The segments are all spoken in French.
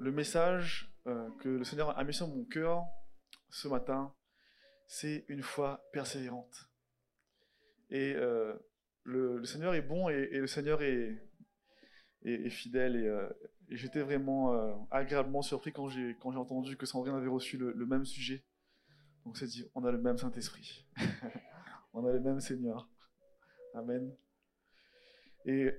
Le message euh, que le Seigneur a mis sur mon cœur ce matin, c'est une foi persévérante. Et euh, le, Seigneur est bon et, le Seigneur est, fidèle. Et, euh, j'étais vraiment agréablement surpris quand j'ai entendu que Sandrine avait reçu le, le même sujet. Donc c'est dit, on a le même Saint-Esprit. on a le même Seigneur. Amen. Et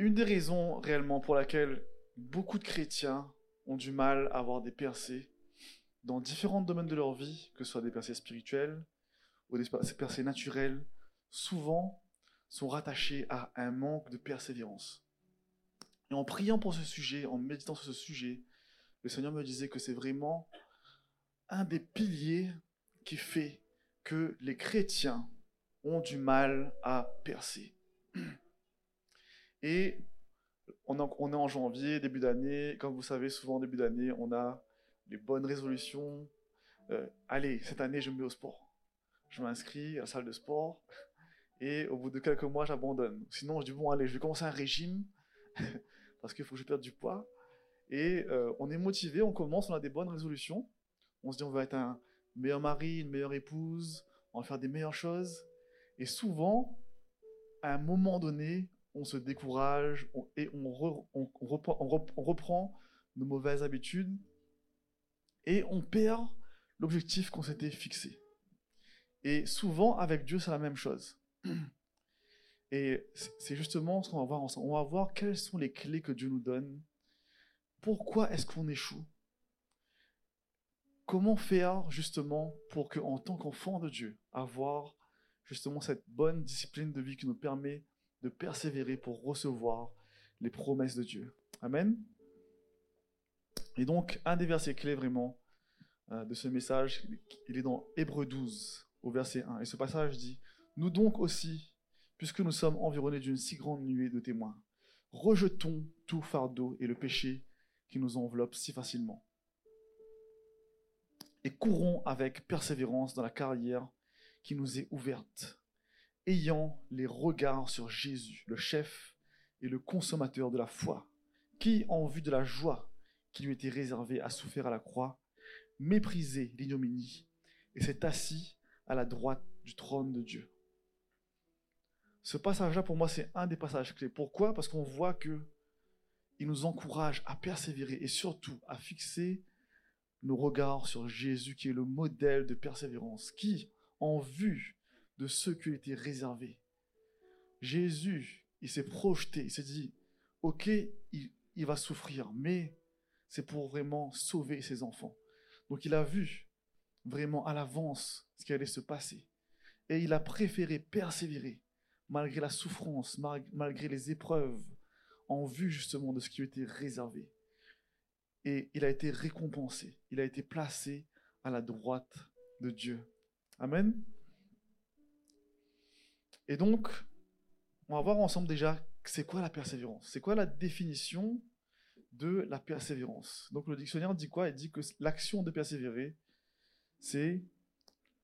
une des raisons réellement pour laquelle beaucoup de chrétiens ont du mal à avoir des percées dans différents domaines de leur vie, que ce soit des percées spirituelles ou des percées naturelles, souvent sont rattachés à un manque de persévérance. Et en priant pour ce sujet, en méditant sur ce sujet, le Seigneur me disait que c'est vraiment un des piliers qui fait que les chrétiens ont du mal à percer. Et on, est en janvier, début d'année. Comme vous savez, souvent début d'année, on a les bonnes résolutions. Euh, allez, cette année, je me mets au sport. Je m'inscris à la salle de sport. Et au bout de quelques mois, j'abandonne. Sinon, je dis, bon, allez, je vais commencer un régime. parce qu'il faut que je perde du poids. Et euh, on est motivé, on commence, on a des bonnes résolutions. On se dit, on va être un meilleur mari, une meilleure épouse, on va faire des meilleures choses. Et souvent, à un moment donné, on se décourage et on, reprend, nos mauvaises habitudes et on perd l'objectif qu'on s'était fixé. Et souvent, avec Dieu, c'est la même chose. Et c'est justement ce qu'on va voir ensemble. On va voir quelles sont les clés que Dieu nous donne. Pourquoi est-ce qu'on échoue? Comment faire justement pour que, en tant qu'enfant de Dieu, avoir justement cette bonne discipline de vie qui nous permet de persévérer pour recevoir les promesses de Dieu. Amen. Et donc, un des versets clés vraiment euh, de ce message, il est dans Hébreu 12, au verset 1. Et ce passage dit, Nous donc aussi, puisque nous sommes environnés d'une si grande nuée de témoins, rejetons tout fardeau et le péché qui nous enveloppe si facilement. Et courons avec persévérance dans la carrière qui nous est ouverte ayant les regards sur Jésus, le chef et le consommateur de la foi, qui, en vue de la joie qui lui était réservée, a souffert à la croix, méprisé l'ignominie, et s'est assis à la droite du trône de Dieu. Ce passage-là, pour moi, c'est un des passages clés. Pourquoi? Parce qu'on voit que il nous encourage à persévérer et surtout à fixer nos regards sur Jésus, qui est le modèle de persévérance, qui, en vue de ceux qui étaient réservés. Jésus, il s'est projeté, il s'est dit, ok, il, il va souffrir, mais c'est pour vraiment sauver ses enfants. Donc il a vu vraiment à l'avance ce qui allait se passer. Et il a préféré persévérer malgré la souffrance, malgré les épreuves, en vue justement de ce qui lui était réservé. Et il a été récompensé, il a été placé à la droite de Dieu. Amen. Et donc, on va voir ensemble déjà c'est quoi la persévérance? C'est quoi la définition de la persévérance? Donc le dictionnaire dit quoi? Il dit que l'action de persévérer, c'est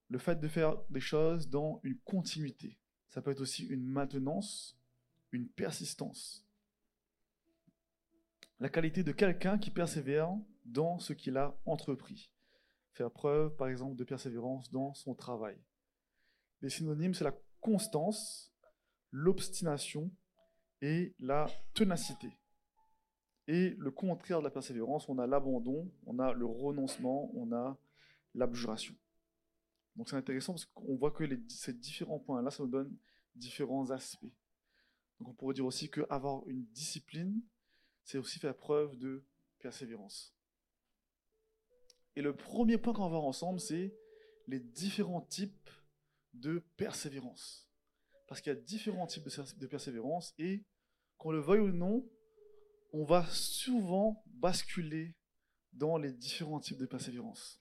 le fait de faire des choses dans une continuité. Ça peut être aussi une maintenance, une persistance. La qualité de quelqu'un qui persévère dans ce qu'il a entrepris. Faire preuve, par exemple, de persévérance dans son travail. Les synonymes, c'est la constance, l'obstination et la ténacité. Et le contraire de la persévérance, on a l'abandon, on a le renoncement, on a l'abjuration. Donc c'est intéressant parce qu'on voit que ces différents points-là, ça nous donne différents aspects. Donc on pourrait dire aussi qu'avoir une discipline, c'est aussi faire preuve de persévérance. Et le premier point qu'on va voir ensemble, c'est les différents types de persévérance. Parce qu'il y a différents types de persévérance et, qu'on le veuille ou non, on va souvent basculer dans les différents types de persévérance.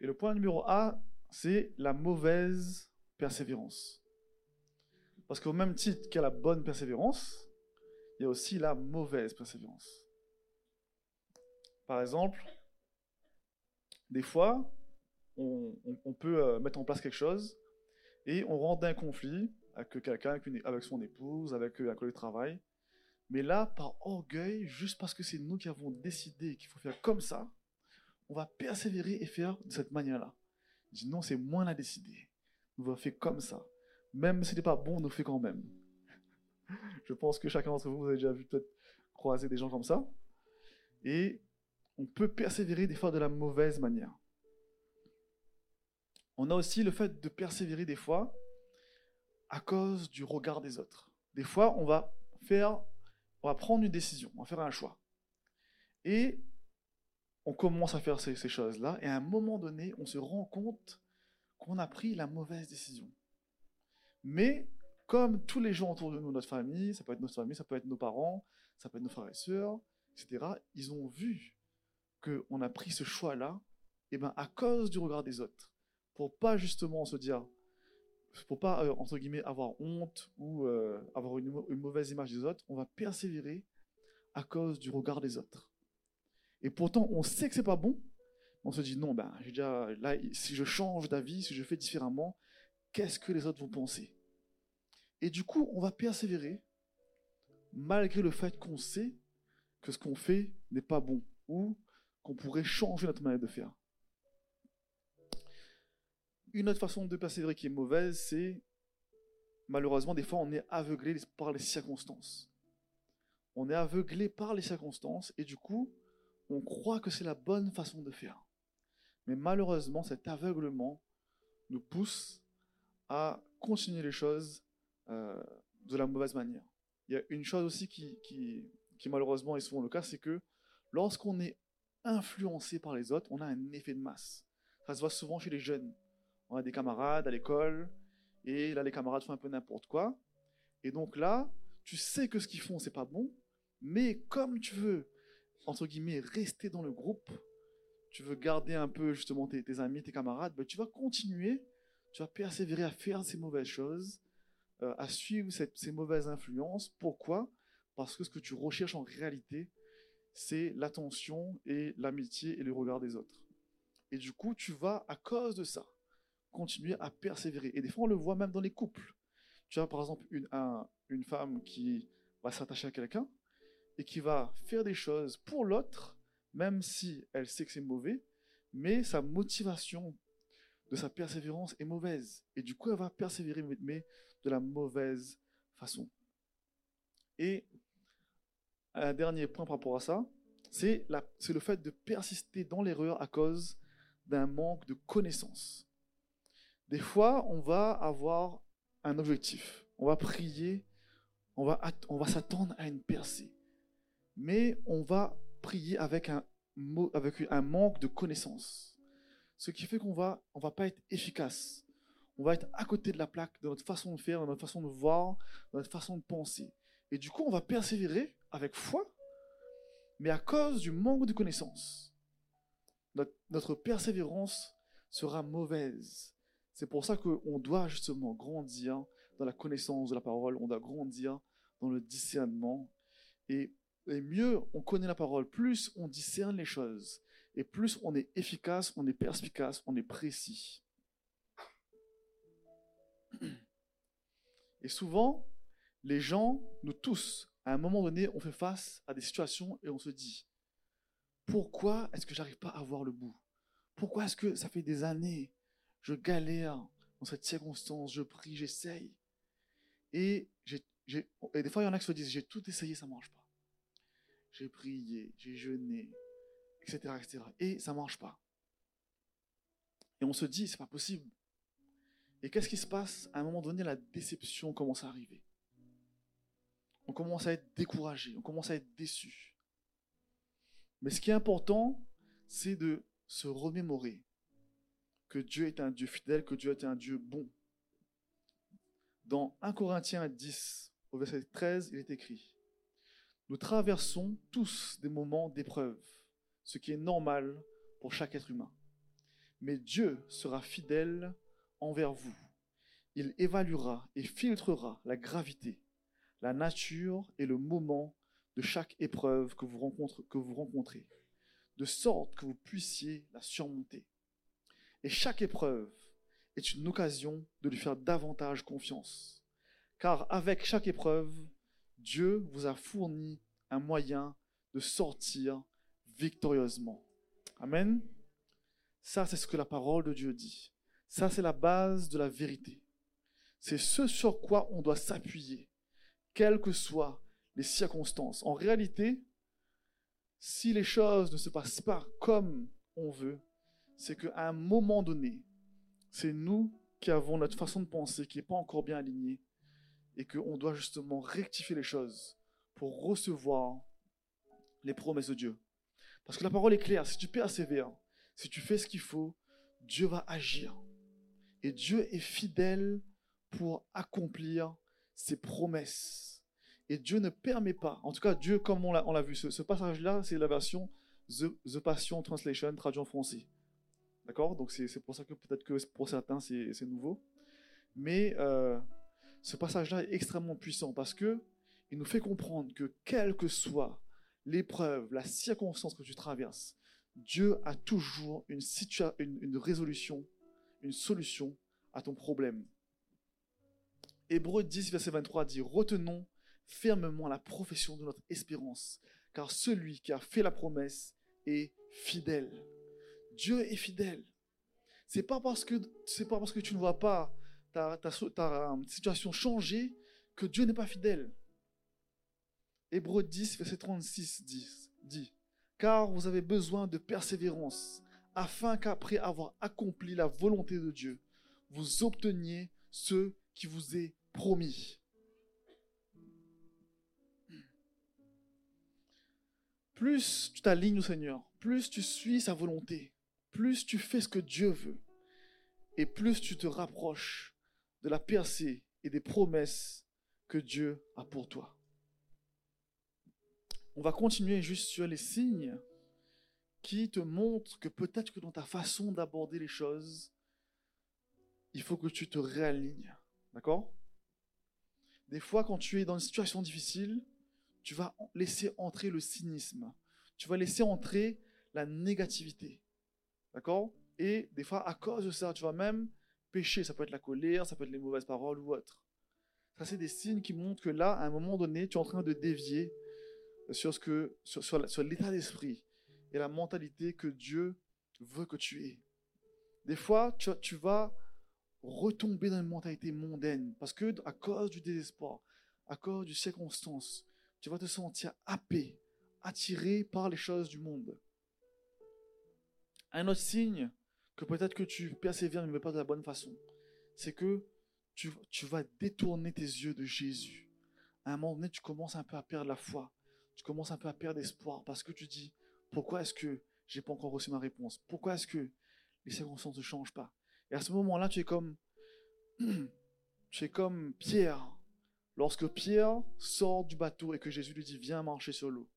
Et le point numéro A, c'est la mauvaise persévérance. Parce qu'au même titre a la bonne persévérance, il y a aussi la mauvaise persévérance. Par exemple, des fois, on, peut euh, mettre en place quelque chose et on rentre d'un conflit avec quelqu'un, avec, son épouse, avec un collègue de travail. Mais là, par orgueil, juste parce que c'est nous qui avons décidé qu'il faut faire comme ça, on va persévérer et faire de cette manière-là. Il dit non, c'est moi qui a décidé. On va faire comme ça. Même si ce n'est pas bon, on le fait quand même. Je pense que chacun d'entre vous, vous avez déjà vu peut-être croiser des gens comme ça. Et on peut persévérer des fois de la mauvaise manière. On a aussi le fait de persévérer des fois à cause du regard des autres. Des fois, on va faire, on va prendre une décision, on va faire un choix. Et on commence à faire ces, choses-là, et à un moment donné, on se rend compte qu'on a pris la mauvaise décision. Mais comme tous les gens autour de nous, notre famille, ça peut être notre famille, ça peut être nos parents, ça peut être nos frères et sœurs, etc., ils ont vu qu'on a pris ce choix-là, et ben à cause du regard des autres, pour pas justement se dire, pour pas euh, entre guillemets avoir honte ou euh, avoir une, mauvaise image des autres, on va persévérer à cause du regard des autres. Et pourtant, on sait que c'est pas bon. On se dit non, ben, j'ai déjà, là, si je change d'avis, si je fais différemment, qu'est-ce que les autres vont penser? Et du coup, on va persévérer malgré le fait qu'on sait que ce qu'on fait n'est pas bon ou qu'on pourrait changer notre manière de faire. Une autre façon de persévérer qui est mauvaise, c'est malheureusement des fois on est aveuglé par les circonstances. On est aveuglé par les circonstances et du coup, on croit que c'est la bonne façon de faire. Mais malheureusement, cet aveuglement nous pousse à continuer les choses euh, de la mauvaise manière. Il y a une chose aussi qui, qui, qui malheureusement est souvent le cas, c'est que lorsqu'on est influencé par les autres, on a un effet de masse. Ça se voit souvent chez les jeunes. On a des camarades à l'école, et là les camarades font un peu n'importe quoi. Et donc là, tu sais que ce qu'ils font, c'est pas bon, mais comme tu veux entre guillemets, rester dans le groupe, tu veux garder un peu justement tes, amis, tes camarades, ben, tu vas continuer, tu vas persévérer à faire ces mauvaises choses, euh, à suivre ces mauvaises influences. Pourquoi? Parce que ce que tu recherches en réalité, c'est l'attention et l'amitié et le regard des autres. Et du coup, tu vas, à cause de ça, continuer à persévérer. Et des fois, on le voit même dans les couples. Tu as par exemple une, une femme qui va s'attacher à quelqu'un, et qui va faire des choses pour l'autre, même si elle sait que c'est mauvais, mais sa motivation de sa persévérance est mauvaise. Et du coup, elle va persévérer, mais de la mauvaise façon. Et un dernier point par rapport à ça, c'est le fait de persister dans l'erreur à cause d'un manque de connaissance. Des fois, on va avoir un objectif, on va prier, on va, on va s'attendre à une percée mais on va prier avec un, manque de connaissances. Ce qui fait qu'on va, on va pas être efficace. On va être à côté de la plaque de notre façon de faire, de notre façon de voir, de notre façon de penser. Et du coup, on va persévérer avec foi, mais à cause du manque de connaissances, notre, notre persévérance sera mauvaise. C'est pour ça qu'on doit justement grandir dans la connaissance de la parole, on doit grandir dans le discernement. Et mieux on connaît la parole, plus on discerne les choses, et plus on est efficace, on est perspicace, on est précis. Et souvent, les gens, nous tous, à un moment donné, on fait face à des situations et on se dit, pourquoi est-ce que j'arrive pas à voir le bout? Pourquoi est-ce que ça fait des années, je galère dans cette circonstance, je prie, j'essaye, et, et des fois, il y en a qui se disent, j'ai tout essayé, ça ne marche pas j'ai prié, j'ai jeûné, etc., etc. Et ça ne marche pas. Et on se dit, c'est pas possible. Et qu'est-ce qui se passe? À un moment donné, la déception commence à arriver. On commence à être découragé, on commence à être déçu. Mais ce qui est important, c'est de se remémorer que Dieu est un Dieu fidèle, que Dieu est un Dieu bon. Dans 1 Corinthiens 10, au verset 13, il est écrit nous traversons tous des moments d'épreuve, ce qui est normal pour chaque être humain. Mais Dieu sera fidèle envers vous. Il évaluera et filtrera la gravité, la nature et le moment de chaque épreuve que vous, rencontrez, de sorte que vous puissiez la surmonter. Et chaque épreuve est une occasion de lui faire davantage confiance, car avec chaque épreuve, Dieu vous a fourni un moyen de sortir victorieusement. Amen. Ça, c'est ce que la parole de Dieu dit. Ça, c'est la base de la vérité. C'est ce sur quoi on doit s'appuyer, quelles que soient les circonstances. En réalité, si les choses ne se passent pas comme on veut, c'est qu'à un moment donné, c'est nous qui avons notre façon de penser qui n'est pas encore bien alignée et qu'on doit justement rectifier les choses pour recevoir les promesses de Dieu. Parce que la parole est claire, si tu persévères, si tu fais ce qu'il faut, Dieu va agir. Et Dieu est fidèle pour accomplir ses promesses. Et Dieu ne permet pas, en tout cas Dieu, comme on l'a vu, ce, passage-là, c'est la version The, Passion Translation, traduit en français. D'accord? Donc c'est pour ça que peut-être que pour certains c'est nouveau. Mais euh, ce passage-là est extrêmement puissant parce que il nous fait comprendre que quelle que soit l'épreuve, la circonstance que tu traverses, Dieu a toujours une, une, résolution, une solution à ton problème. Hébreu 10, verset 23 dit Retenons fermement la profession de notre espérance, car celui qui a fait la promesse est fidèle. Dieu est fidèle. C'est pas parce que pas parce que tu ne vois pas ta, ta situation changer que Dieu n'est pas fidèle. Hébreu 10, verset 36 dit, dit Car vous avez besoin de persévérance, afin qu'après avoir accompli la volonté de Dieu, vous obteniez ce qui vous est promis. Plus tu t'alignes au Seigneur, plus tu suis sa volonté, plus tu fais ce que Dieu veut, et plus tu te rapproches de la percée et des promesses que Dieu a pour toi. On va continuer juste sur les signes qui te montrent que peut-être que dans ta façon d'aborder les choses, il faut que tu te réalignes. D'accord? Des fois, quand tu es dans une situation difficile, tu vas laisser entrer le cynisme. Tu vas laisser entrer la négativité. D'accord? Et des fois, à cause de ça, tu vas même pécher. Ça peut être la colère, ça peut être les mauvaises paroles ou autre. Ça, c'est des signes qui montrent que là, à un moment donné, tu es en train de dévier sur, ce que, l'état d'esprit et la mentalité que Dieu veut que tu aies. Des fois, tu, tu vas retomber dans une mentalité mondaine parce que à cause du désespoir, à cause du circonstances, tu vas te sentir happé, attiré par les choses du monde. Un autre signe que peut-être que tu persévères mais pas de la bonne façon, c'est que tu, vas détourner tes yeux de Jésus. À un moment donné, tu commences un peu à perdre la foi. Tu commences un peu à perdre espoir parce que tu dis, pourquoi est-ce que j'ai pas encore reçu ma réponse? Pourquoi est-ce que les circonstances ne changent pas? Et à ce moment-là, tu es comme, tu es comme Pierre. Lorsque Pierre sort du bateau et que Jésus lui dit, viens marcher sur l'eau.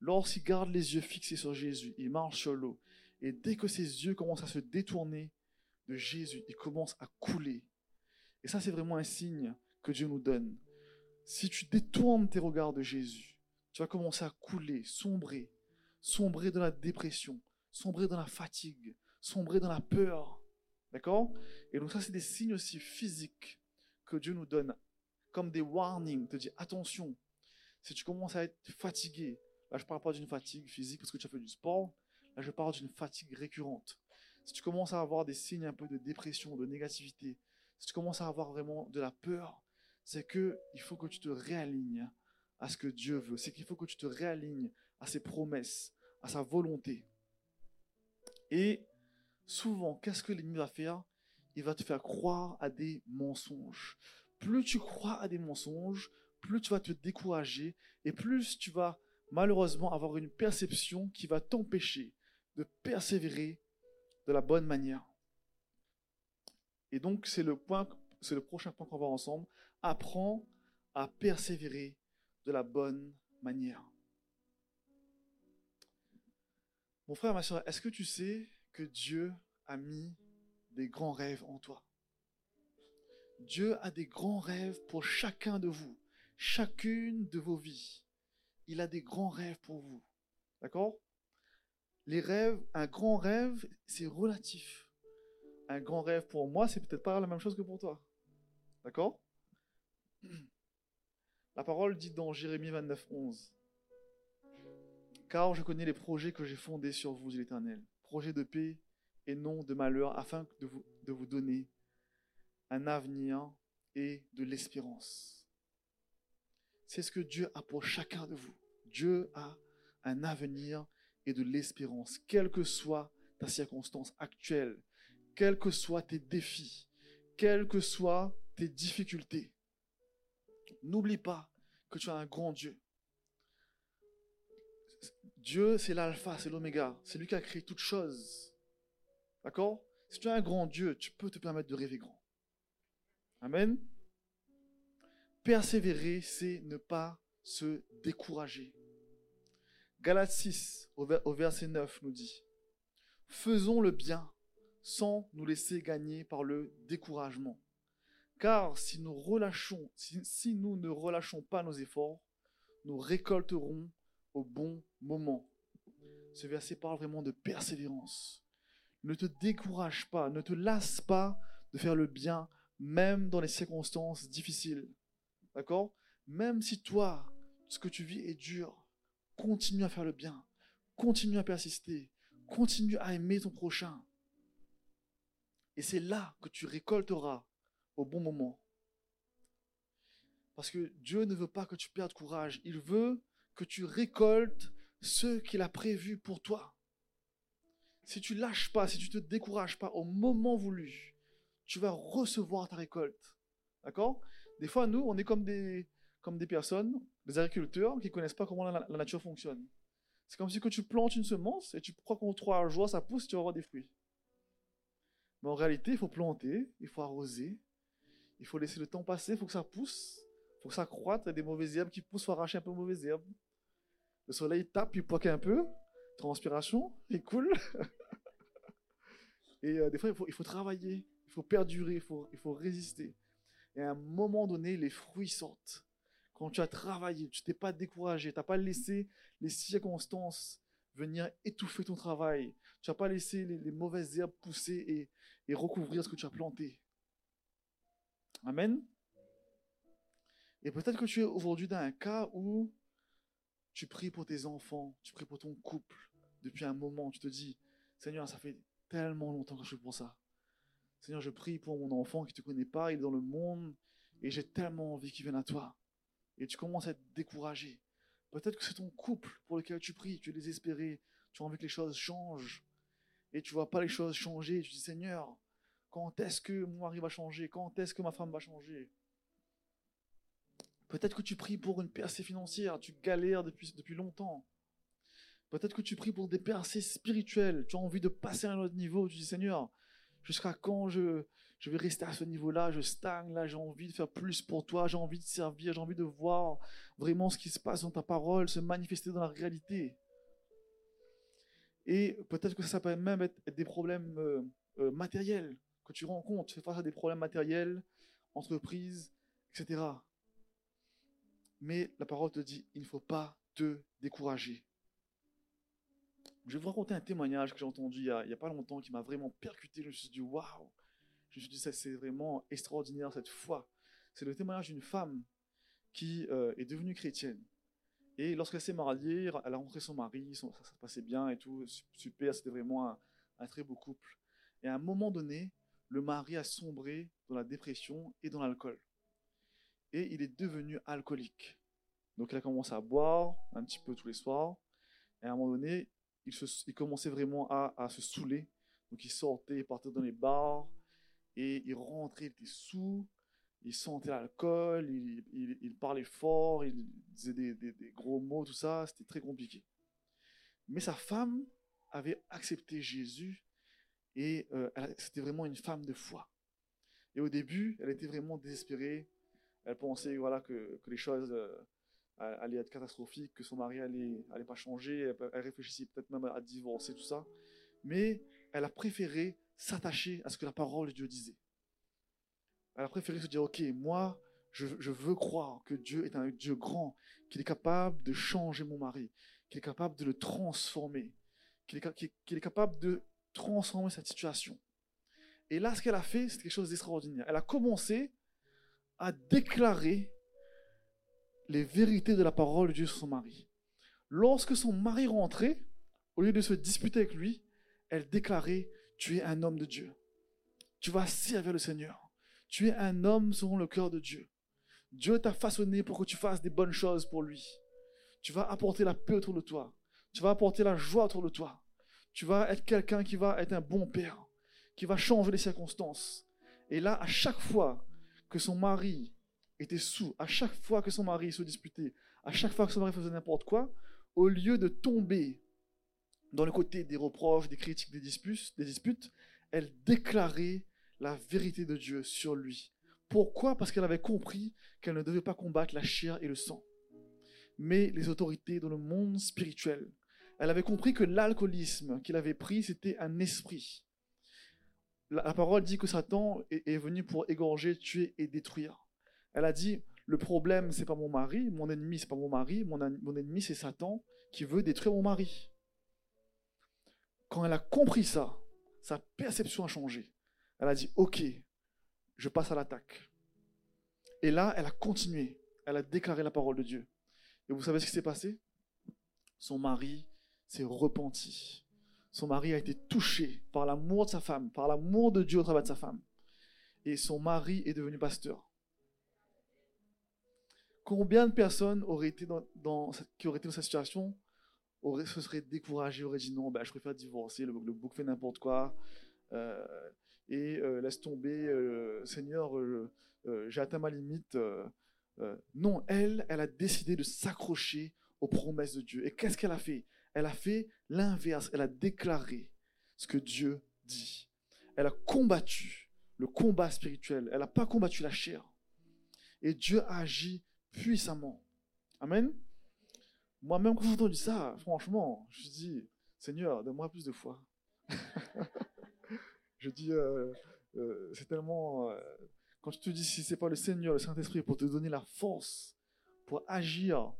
Lorsqu'il garde les yeux fixés sur Jésus, il marche sur l'eau. Et dès que ses yeux commencent à se détourner de Jésus, il commence à couler. Et ça, c'est vraiment un signe que Dieu nous donne. Si tu détournes tes regards de Jésus, tu vas commencer à couler, sombrer, sombrer dans la dépression, sombrer dans la fatigue, sombrer dans la peur. D'accord? Et donc ça, c'est des signes aussi physiques que Dieu nous donne, comme des warnings, te dit attention, si tu commences à être fatigué, là je ne parle pas d'une fatigue physique parce que tu as fait du sport, je parle d'une fatigue récurrente. Si tu commences à avoir des signes un peu de dépression, de négativité, si tu commences à avoir vraiment de la peur, c'est que il faut que tu te réalignes à ce que Dieu veut. C'est qu'il faut que tu te réalignes à ses promesses, à sa volonté. Et souvent, qu'est-ce que l'ennemi va faire? Il va te faire croire à des mensonges. Plus tu crois à des mensonges, plus tu vas te décourager et plus tu vas malheureusement avoir une perception qui va t'empêcher de persévérer de la bonne manière. Et donc, c'est le point, c'est le prochain point qu'on va voir ensemble. Apprends à persévérer de la bonne manière. Mon frère, ma soeur, est-ce que tu sais que Dieu a mis des grands rêves en toi? Dieu a des grands rêves pour chacun de vous, chacune de vos vies. Il a des grands rêves pour vous. D'accord? Les rêves, un grand rêve, c'est relatif. Un grand rêve pour moi, c'est peut-être pas la même chose que pour toi. D'accord? La parole dit dans Jérémie 29, 11. Car je connais les projets que j'ai fondés sur vous, l'Éternel, projets de paix et non de malheur, afin de vous, de vous donner un avenir et de l'espérance. C'est ce que Dieu a pour chacun de vous. Dieu a un avenir et de l'espérance, quelle que soit ta circonstance actuelle, quels que soient tes défis, quelles que soient tes difficultés. N'oublie pas que tu as un grand Dieu. Dieu, c'est l'alpha, c'est l'oméga. C'est lui qui a créé toutes choses. D'accord? Si tu as un grand Dieu, tu peux te permettre de rêver grand. Amen? Persévérer, c'est ne pas se décourager. Galates 6, au verset 9, nous dit Faisons le bien sans nous laisser gagner par le découragement. Car si nous, si, nous ne relâchons pas nos efforts, nous récolterons au bon moment. Ce verset parle vraiment de persévérance. Ne te décourage pas, ne te lasse pas de faire le bien, même dans les circonstances difficiles. D'accord? Même si toi, ce que tu vis est dur, continue à faire le bien, continue à persister, continue à aimer ton prochain. Et c'est là que tu récolteras au bon moment. Parce que Dieu ne veut pas que tu perdes courage. Il veut que tu récoltes ce qu'il a prévu pour toi. Si tu lâches pas, si tu te décourages pas au moment voulu, tu vas recevoir ta récolte. D'accord? Des fois, nous, on est comme des, comme des personnes, des agriculteurs qui ne connaissent pas comment la, nature fonctionne. C'est comme si que tu plantes une semence et tu crois qu'en trois jours, ça pousse, tu vas avoir des fruits. Mais en réalité, il faut planter, il faut arroser, il faut laisser le temps passer, il faut que ça pousse, il faut que ça y a des mauvaises herbes qui poussent, faut arracher un peu de mauvaises herbes. Le soleil tape, il poque un peu, transpiration, il coule. Et euh, des fois, il faut, il faut, travailler, il faut perdurer, faut, il faut résister. Et à un moment donné, les fruits sortent. Quand tu as travaillé, tu t'es pas découragé, tu n'as pas laissé les circonstances venir étouffer ton travail. Tu n'as pas laissé les, mauvaises herbes pousser et, recouvrir ce que tu as planté. Amen. Et peut-être que tu es aujourd'hui dans un cas où tu pries pour tes enfants, tu pries pour ton couple depuis un moment, tu te dis, Seigneur, ça fait tellement longtemps que je prie pour ça. Seigneur, je prie pour mon enfant qui ne te connaît pas, il est dans le monde, et j'ai tellement envie qu'il vienne à toi. Et tu commences à être découragé. Peut-être que c'est ton couple pour lequel tu pries, tu es désespéré, tu as envie que les choses changent, et tu vois pas les choses changer, tu dis Seigneur, quand est-ce que mon mari va changer? Quand est-ce que ma femme va changer? Peut-être que tu pries pour une percée financière, tu galères depuis, depuis longtemps. Peut-être que tu pries pour des percées spirituelles, tu as envie de passer à un autre niveau, tu dis Seigneur, jusqu'à quand je, je vais rester à ce niveau-là, je stagne, là j'ai envie de faire plus pour toi, j'ai envie de servir, j'ai envie de voir vraiment ce qui se passe dans ta parole, se manifester dans la réalité. Et peut-être que ça peut même être des problèmes euh, euh, matériels que tu rencontres, tu fais face à des problèmes matériels, entreprise, etc. Mais la parole te dit, il ne faut pas te décourager. Je vais vous raconter un témoignage que j'ai entendu il n'y a, pas longtemps qui m'a vraiment percuté. Je me suis dit, waouh! Je me suis dit, c'est vraiment extraordinaire cette foi. C'est le témoignage d'une femme qui euh, est devenue chrétienne. Et lorsqu'elle s'est mariée, elle a rencontré son mari, ça, se passait bien et tout, super, c'était vraiment un, très beau couple. Et à un moment donné, le mari a sombré dans la dépression et dans l'alcool. Et il est devenu alcoolique. Donc il a commencé à boire un petit peu tous les soirs. Et à un moment donné, il commençait vraiment à, à, se saouler. Donc il sortait, il partait dans les bars. Et il rentrait, il était sous. Il sentait l'alcool, il, parlait fort, il disait des, gros mots, tout ça. C'était très compliqué. Mais sa femme avait accepté Jésus et euh, c'était vraiment une femme de foi. Et au début, elle était vraiment désespérée. Elle pensait voilà, que, que les choses euh, allaient être catastrophiques, que son mari allait, allait pas changer. Elle, réfléchissait peut-être même à divorcer, tout ça. Mais elle a préféré s'attacher à ce que la parole de Dieu disait. Elle a préféré se dire, ok, moi, je, veux croire que Dieu est un Dieu grand, qu'il est capable de changer mon mari, qu'il est capable de le transformer, qu'il est, est capable de transformer cette situation. Et là, ce qu'elle a fait, c'est quelque chose d'extraordinaire. Elle a commencé à déclarer les vérités de la parole de Dieu sur son mari. Lorsque son mari rentrait, au lieu de se disputer avec lui, elle déclarait, tu es un homme de Dieu. Tu vas servir le Seigneur. Tu es un homme selon le cœur de Dieu. Dieu t'a façonné pour que tu fasses des bonnes choses pour lui. Tu vas apporter la paix autour de toi. Tu vas apporter la joie autour de toi. Tu vas être quelqu'un qui va être un bon père, qui va changer les circonstances. Et là, à chaque fois que son mari était sous, à chaque fois que son mari se disputait, à chaque fois que son mari faisait n'importe quoi, au lieu de tomber dans le côté des reproches, des critiques, des disputes, des disputes elle déclarait la vérité de Dieu sur lui. Pourquoi? Parce qu'elle avait compris qu'elle ne devait pas combattre la chair et le sang, mais les autorités dans le monde spirituel. Elle avait compris que l'alcoolisme qu'il avait pris, c'était un esprit. La, parole dit que Satan est, venu pour égorger, tuer et détruire. Elle a dit, le problème, c'est pas mon mari, mon ennemi, c'est pas mon mari, mon, mon ennemi, c'est Satan qui veut détruire mon mari. Quand elle a compris ça, sa perception a changé. Elle a dit, ok, je passe à l'attaque. Et là, elle a continué. Elle a déclaré la parole de Dieu. Et vous savez ce qui s'est passé? Son mari s'est repenti. Son mari a été touché par l'amour de sa femme, par l'amour de Dieu au travers de sa femme. Et son mari est devenu pasteur. Combien de personnes auraient été dans, qui auraient été dans cette situation? Aurait, se serait découragé, aurait dit non, je préfère divorcer, le, bouc fait n'importe quoi, euh, et euh, laisse tomber, euh, Seigneur, j'ai atteint ma limite. non, elle, elle a décidé de s'accrocher aux promesses de Dieu. Et qu'est-ce qu'elle a fait? Elle a fait l'inverse, elle a déclaré ce que Dieu dit. Elle a combattu le combat spirituel, elle n'a pas combattu la chair. Et Dieu a agi puissamment. Amen. Moi-même, quand j'ai entendu ça, franchement, je dis, Seigneur, donne-moi plus de foi. je dis, euh, euh, c'est tellement. Euh, quand je te dis, si c'est pas le Seigneur, le Saint-Esprit, pour te donner la force, pour agir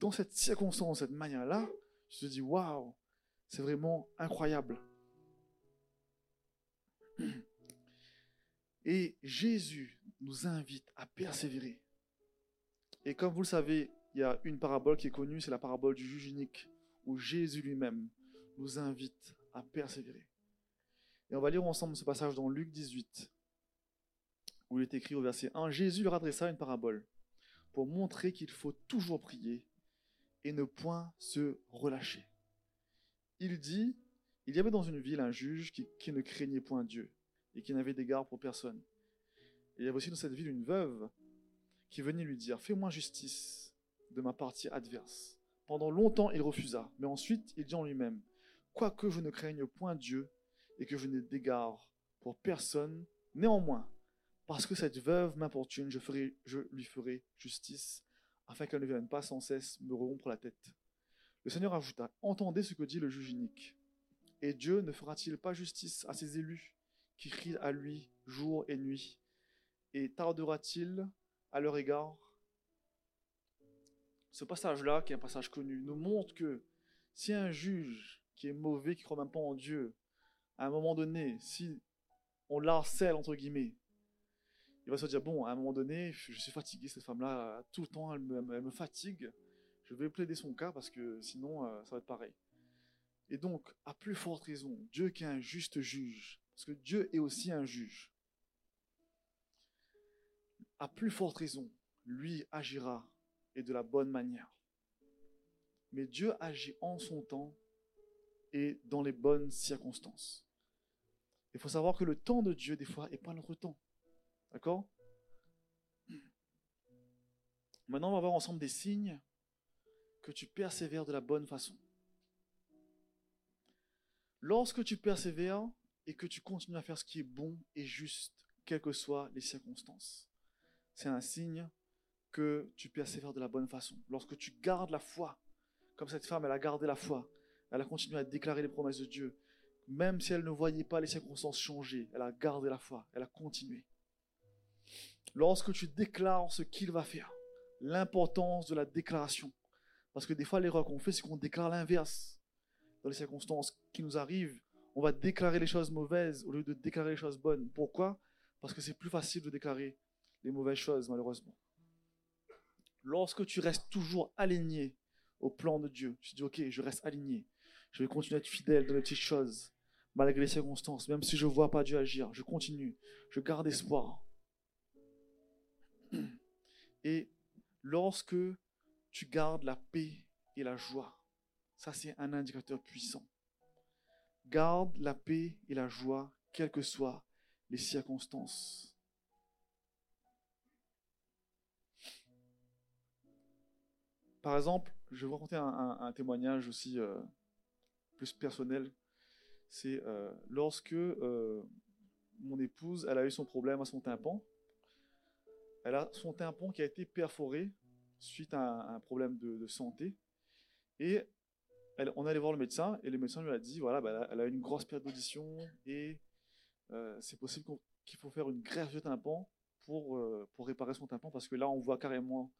dans cette circonstance, cette manière-là, je te dis, waouh, c'est vraiment incroyable. Et Jésus nous invite à persévérer. Et comme vous le savez, il y a une parabole qui est connue, c'est la parabole du juge unique, où Jésus lui-même nous invite à persévérer. Et on va lire ensemble ce passage dans Luc 18, où il est écrit au verset 1, Jésus leur adressa une parabole pour montrer qu'il faut toujours prier et ne point se relâcher. Il dit, il y avait dans une ville un juge qui, qui ne craignait point Dieu et qui n'avait d'égard pour personne. il y avait aussi dans cette ville une veuve qui venait lui dire, fais-moi justice de ma partie adverse. Pendant longtemps, il refusa, mais ensuite il dit en lui-même, Quoique je ne craigne point Dieu et que je n'ai d'égard pour personne, néanmoins, parce que cette veuve m'importune, je, je lui ferai justice, afin qu'elle ne vienne pas sans cesse me rompre la tête. Le Seigneur ajouta, Entendez ce que dit le juge unique. Et Dieu ne fera-t-il pas justice à ses élus qui crient à lui jour et nuit? Et tardera-t-il à leur égard ce passage-là, qui est un passage connu, nous montre que si un juge qui est mauvais, qui ne croit même pas en Dieu, à un moment donné, si on l'harcèle, entre guillemets, il va se dire, bon, à un moment donné, je suis fatigué, cette femme-là, tout le temps, elle me, fatigue, je vais plaider son cas parce que sinon, euh, ça va être pareil. Et donc, à plus forte raison, Dieu qui est un juste juge, parce que Dieu est aussi un juge, à plus forte raison, lui agira et de la bonne manière. Mais Dieu agit en son temps et dans les bonnes circonstances. Il faut savoir que le temps de Dieu, des fois, n'est pas notre temps. D'accord? Maintenant, on va voir ensemble des signes que tu persévères de la bonne façon. Lorsque tu persévères et que tu continues à faire ce qui est bon et juste, quelles que soient les circonstances, c'est un signe que tu persévères de la bonne façon. Lorsque tu gardes la foi, comme cette femme, elle a gardé la foi, elle a continué à déclarer les promesses de Dieu, même si elle ne voyait pas les circonstances changer, elle a gardé la foi, elle a continué. Lorsque tu déclares ce qu'il va faire, l'importance de la déclaration, parce que des fois l'erreur qu'on fait, c'est qu'on déclare l'inverse. Dans les circonstances qui nous arrivent, on va déclarer les choses mauvaises au lieu de déclarer les choses bonnes. Pourquoi? Parce que c'est plus facile de déclarer les mauvaises choses, malheureusement. Lorsque tu restes toujours aligné au plan de Dieu, tu dis, ok, je reste aligné, je vais continuer à être fidèle dans les petites choses, malgré les circonstances, même si je ne vois pas Dieu agir, je continue, je garde espoir. Et lorsque tu gardes la paix et la joie, ça c'est un indicateur puissant. Garde la paix et la joie, quelles que soient les circonstances. Par exemple, je vais vous raconter un, témoignage aussi euh, plus personnel. C'est euh, lorsque euh, mon épouse, elle a eu son problème à son tympan. Elle a son tympan qui a été perforé suite à un, problème de, santé. Et elle, on allait voir le médecin et le médecin lui a dit voilà, bah, elle a une grosse perte d'audition et c'est possible qu'il faut faire une greffe de tympan pour, pour réparer son tympan parce que là on voit carrément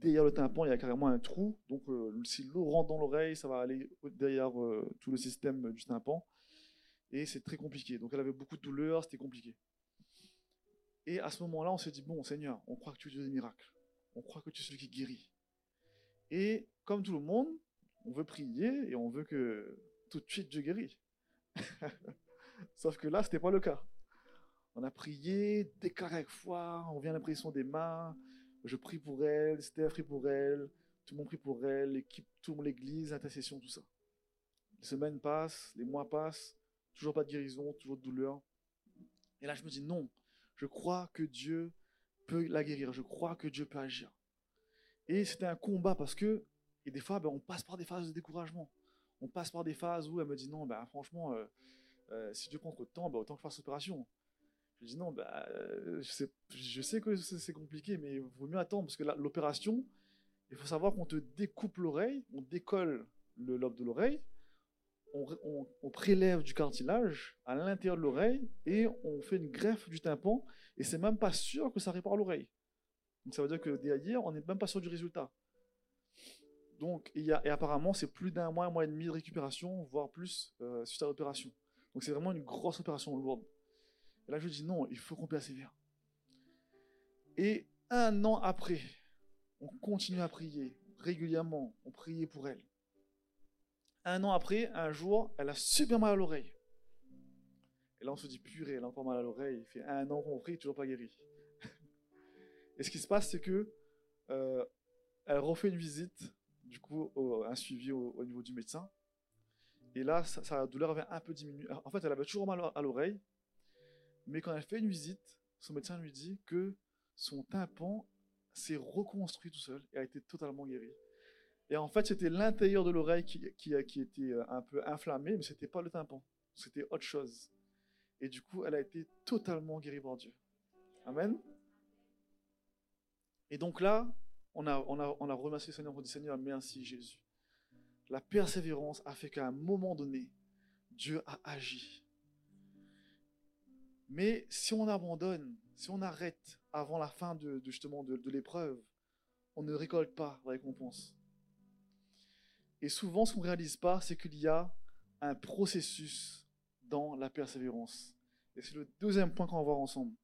derrière le tympan, il y a carrément un trou. Donc, euh, si l'eau rentre dans l'oreille, ça va aller derrière euh, tout le système du tympan. Et c'est très compliqué. Donc, elle avait beaucoup de douleurs, c'était compliqué. Et à ce moment-là, on s'est dit Bon, Seigneur, on croit que tu Dieu des miracles. On croit que tu es celui qui guérit. Et comme tout le monde, on veut prier et on veut que tout de suite Dieu guérit. Sauf que là, ce n'était pas le cas. On a prié, déclaré avec foi, on vient l'impression des mains, je prie pour elle, Steph prie pour elle, tout le monde prie pour elle, l'équipe, tout l'église, intercession, tout ça. Les semaines passent, les mois passent, toujours pas de guérison, toujours de douleur. Et là, je me dis non, je crois que Dieu peut la guérir, je crois que Dieu peut agir. Et c'était un combat parce que, et des fois, ben, on passe par des phases de découragement. On passe par des phases où elle me dit non, ben, franchement, euh, euh, si Dieu prend trop de temps, ben, autant que je fasse l'opération. Je dis non, bah, euh, je, sais, que c'est compliqué, mais il vaut mieux attendre parce que l'opération, il faut savoir qu'on te découpe l'oreille, on décolle le lobe de l'oreille, on, prélève du cartilage à l'intérieur de l'oreille et on fait une greffe du tympan et c'est même pas sûr que ça répare l'oreille. Donc ça veut dire que derrière, on n'est même pas sûr du résultat. Donc, et apparemment, c'est plus d'un mois, un mois et demi de récupération, voire plus, euh, suite à l'opération. Donc c'est vraiment une grosse opération lourde. Et là, je dis non, il faut qu'on persévère. Et un an après, on continue à prier régulièrement. On priait pour elle. Un an après, un jour, elle a super mal à l'oreille. Et là, on se dit, purée, elle a encore mal à l'oreille. Il fait un an qu'on prie, toujours pas guéri. Et ce qui se passe, c'est que euh, elle refait une visite, du coup, un suivi au, niveau du médecin. Et là, sa, douleur avait un peu diminué. En fait, elle avait toujours mal à l'oreille, mais quand elle fait une visite, son médecin lui dit que son tympan s'est reconstruit tout seul et a été totalement guéri. Et en fait, c'était l'intérieur de l'oreille qui, était euh, un peu inflammé, mais ce n'était pas le tympan, c'était autre chose. Et du coup, elle a été totalement guérie par Dieu. Amen. Et donc là, on a remercié le Seigneur, on dit Seigneur, merci Jésus. La persévérance a fait qu'à un moment donné, Dieu a agi. Mais si on abandonne, si on arrête avant la fin de, justement de, l'épreuve, on ne récolte pas la récompense. Et souvent, ce qu'on ne réalise pas, c'est qu'il y a un processus dans la persévérance. Et c'est le deuxième point qu'on va voir ensemble.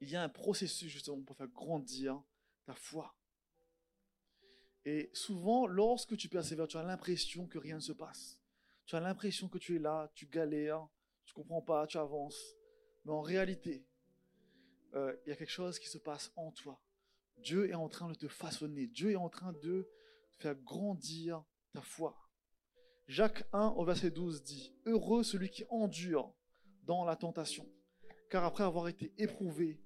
Il y a un processus justement pour faire grandir ta foi. Et souvent, lorsque tu persévères, tu as l'impression que rien ne se passe. Tu as l'impression que tu es là, tu galères, tu comprends pas, tu avances. Mais en réalité, euh, il y a quelque chose qui se passe en toi. Dieu est en train de te façonner. Dieu est en train de faire grandir ta foi. Jacques 1 au verset 12 dit, Heureux celui qui endure dans la tentation, car après avoir été éprouvé,